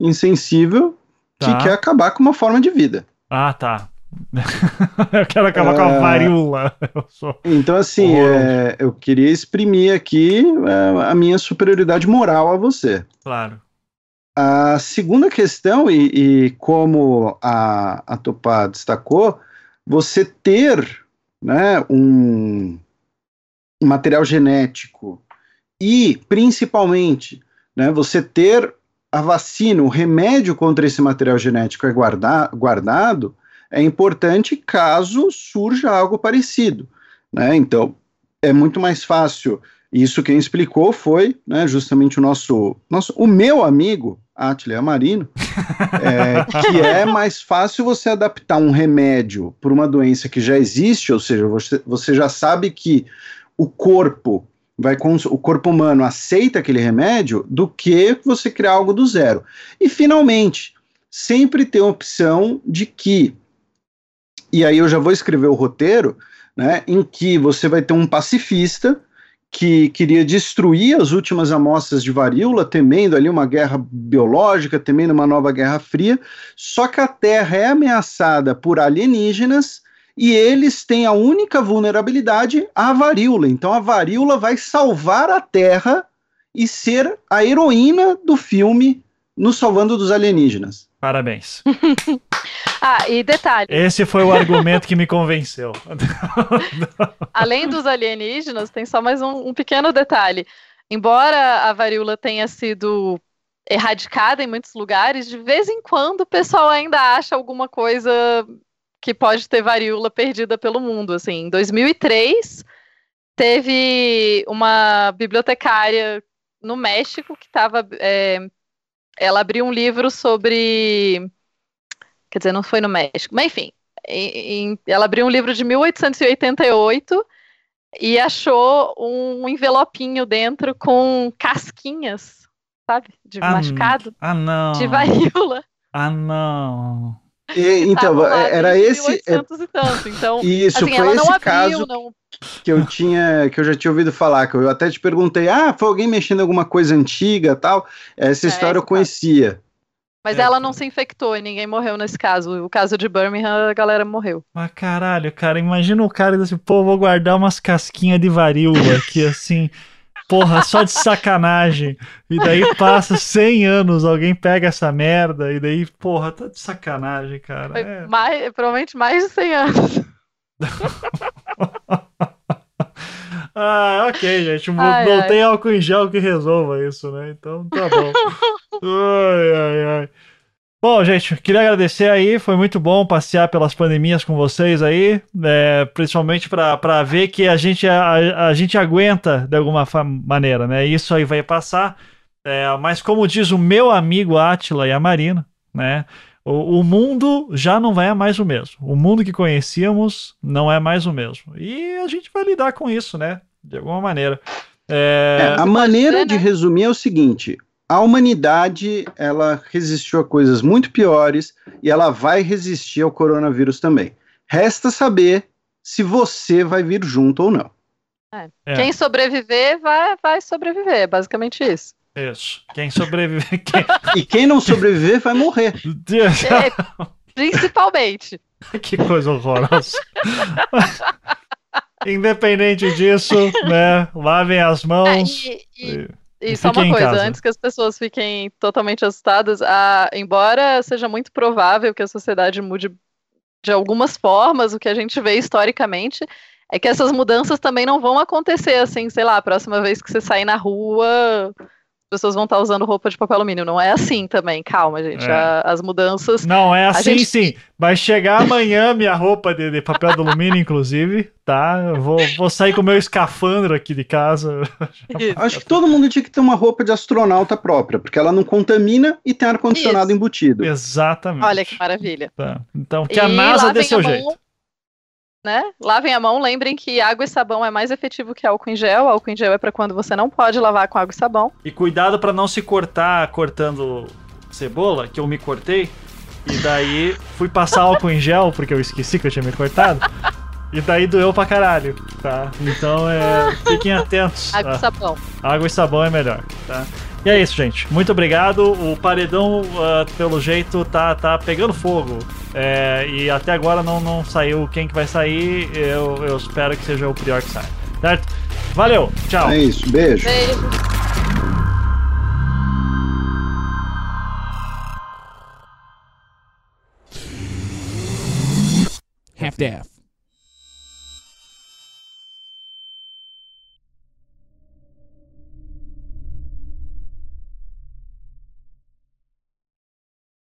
insensível tá. que quer acabar com uma forma de vida. Ah, tá. eu quero acabar é... com a é. varíola. então, assim, é, eu queria exprimir aqui é, a minha superioridade moral a você. Claro. A segunda questão, e, e como a, a Topá destacou, você ter né, um, um material genético e, principalmente, né, você ter a vacina, o remédio contra esse material genético é guarda, guardado, é importante caso surja algo parecido. Né? Então, é muito mais fácil. Isso quem explicou foi né, justamente o nosso, nosso, o meu amigo Atila Amarino, é, que é mais fácil você adaptar um remédio para uma doença que já existe, ou seja, você, você já sabe que o corpo vai o corpo humano aceita aquele remédio do que você criar algo do zero. E finalmente, sempre tem a opção de que e aí eu já vou escrever o roteiro, né, em que você vai ter um pacifista que queria destruir as últimas amostras de varíola, temendo ali uma guerra biológica, temendo uma nova guerra fria, só que a Terra é ameaçada por alienígenas e eles têm a única vulnerabilidade a varíola. Então a varíola vai salvar a Terra e ser a heroína do filme nos salvando dos alienígenas. Parabéns. ah, e detalhe. Esse foi o argumento que me convenceu. Além dos alienígenas, tem só mais um, um pequeno detalhe. Embora a varíola tenha sido erradicada em muitos lugares, de vez em quando o pessoal ainda acha alguma coisa que pode ter varíola perdida pelo mundo. Assim, em 2003 teve uma bibliotecária no México que estava. É, ela abriu um livro sobre. Quer dizer, não foi no México, mas enfim. Em, em, ela abriu um livro de 1888 e achou um envelopinho dentro com casquinhas, sabe? De Ah, machucado, Ah, não. de varíola. Ah, não. E, então, lá era esse. é, 1800 e tanto. Então, Isso, assim, foi ela não esse abriu, caso não. que eu tinha, que eu já tinha ouvido falar, que eu até te perguntei, ah, foi alguém mexendo em alguma coisa antiga tal. Essa É, história eu esse caso. conhecia. Mas É. ela não se infectou e ninguém morreu nesse caso. O caso de Birmingham, a galera morreu. Mas caralho, cara, imagina o cara assim, pô, vou guardar umas casquinhas de varíola aqui, assim, porra, só de sacanagem. E daí passa 100 anos, alguém pega essa merda, e daí, porra, tá de sacanagem, cara. Foi É. mais, provavelmente mais de 100 anos. Ah, ok, gente. Ai, não ai. tem álcool em gel que resolva isso, né? Então tá bom. ai, ai, ai. Bom, gente, queria agradecer aí. Foi muito bom passear pelas pandemias com vocês aí. é, principalmente para ver que a gente, a, a gente aguenta de alguma maneira, né? Isso aí vai passar. É, mas como diz o meu amigo Átila e a Marina, né? O, o mundo já não é mais o mesmo. O mundo que conhecíamos não é mais o mesmo. E a gente vai lidar com isso, né? De alguma maneira. É, É, a maneira de né? resumir é o seguinte: a humanidade ela resistiu a coisas muito piores e ela vai resistir ao coronavírus também. Resta saber se você vai vir junto ou não. é, Quem sobreviver, vai, vai sobreviver. É basicamente isso. Isso. Quem sobreviver. Quem... E quem não sobreviver vai morrer. É, principalmente. que coisa horrorosa. Independente disso, né? Lavem as É, mãos. e, e- e- só uma coisa, antes que as pessoas fiquem totalmente assustadas, a, embora seja muito provável que a sociedade mude de algumas formas, o que a gente vê historicamente é que essas mudanças também não vão acontecer assim, sei lá, a próxima vez que você sair na rua, pessoas vão estar usando roupa de papel alumínio. Não é assim também, calma, gente. É. A- as mudanças. Não, é assim gente- sim. Vai chegar amanhã minha roupa de, de papel de alumínio, inclusive, tá? Eu vou, vou sair com o meu escafandro aqui de casa. Acho que todo mundo tinha que ter uma roupa de astronauta própria, porque ela não contamina e tem ar-condicionado embutido. Exatamente. Olha que maravilha. Tá. Então, que a E NASA dê seu mão, jeito. Né? Lavem a mão, lembrem que água e sabão é mais efetivo que álcool em gel. Álcool em gel é para quando você não pode lavar com água e sabão. E cuidado pra não se cortar cortando cebola, que eu me cortei. E daí fui passar álcool em gel, porque eu esqueci que eu tinha me cortado. E daí doeu pra caralho, tá? Então é, fiquem atentos. Água tá? e sabão. Água e sabão é melhor, tá? E é isso, gente. Muito obrigado. O paredão, ah, pelo jeito, tá, tá pegando fogo. É, e até agora não, não saiu quem que vai sair. Eu, eu espero que seja o Prior que saia. Certo? Valeu, tchau. É isso, beijo. Beijo. half-daff.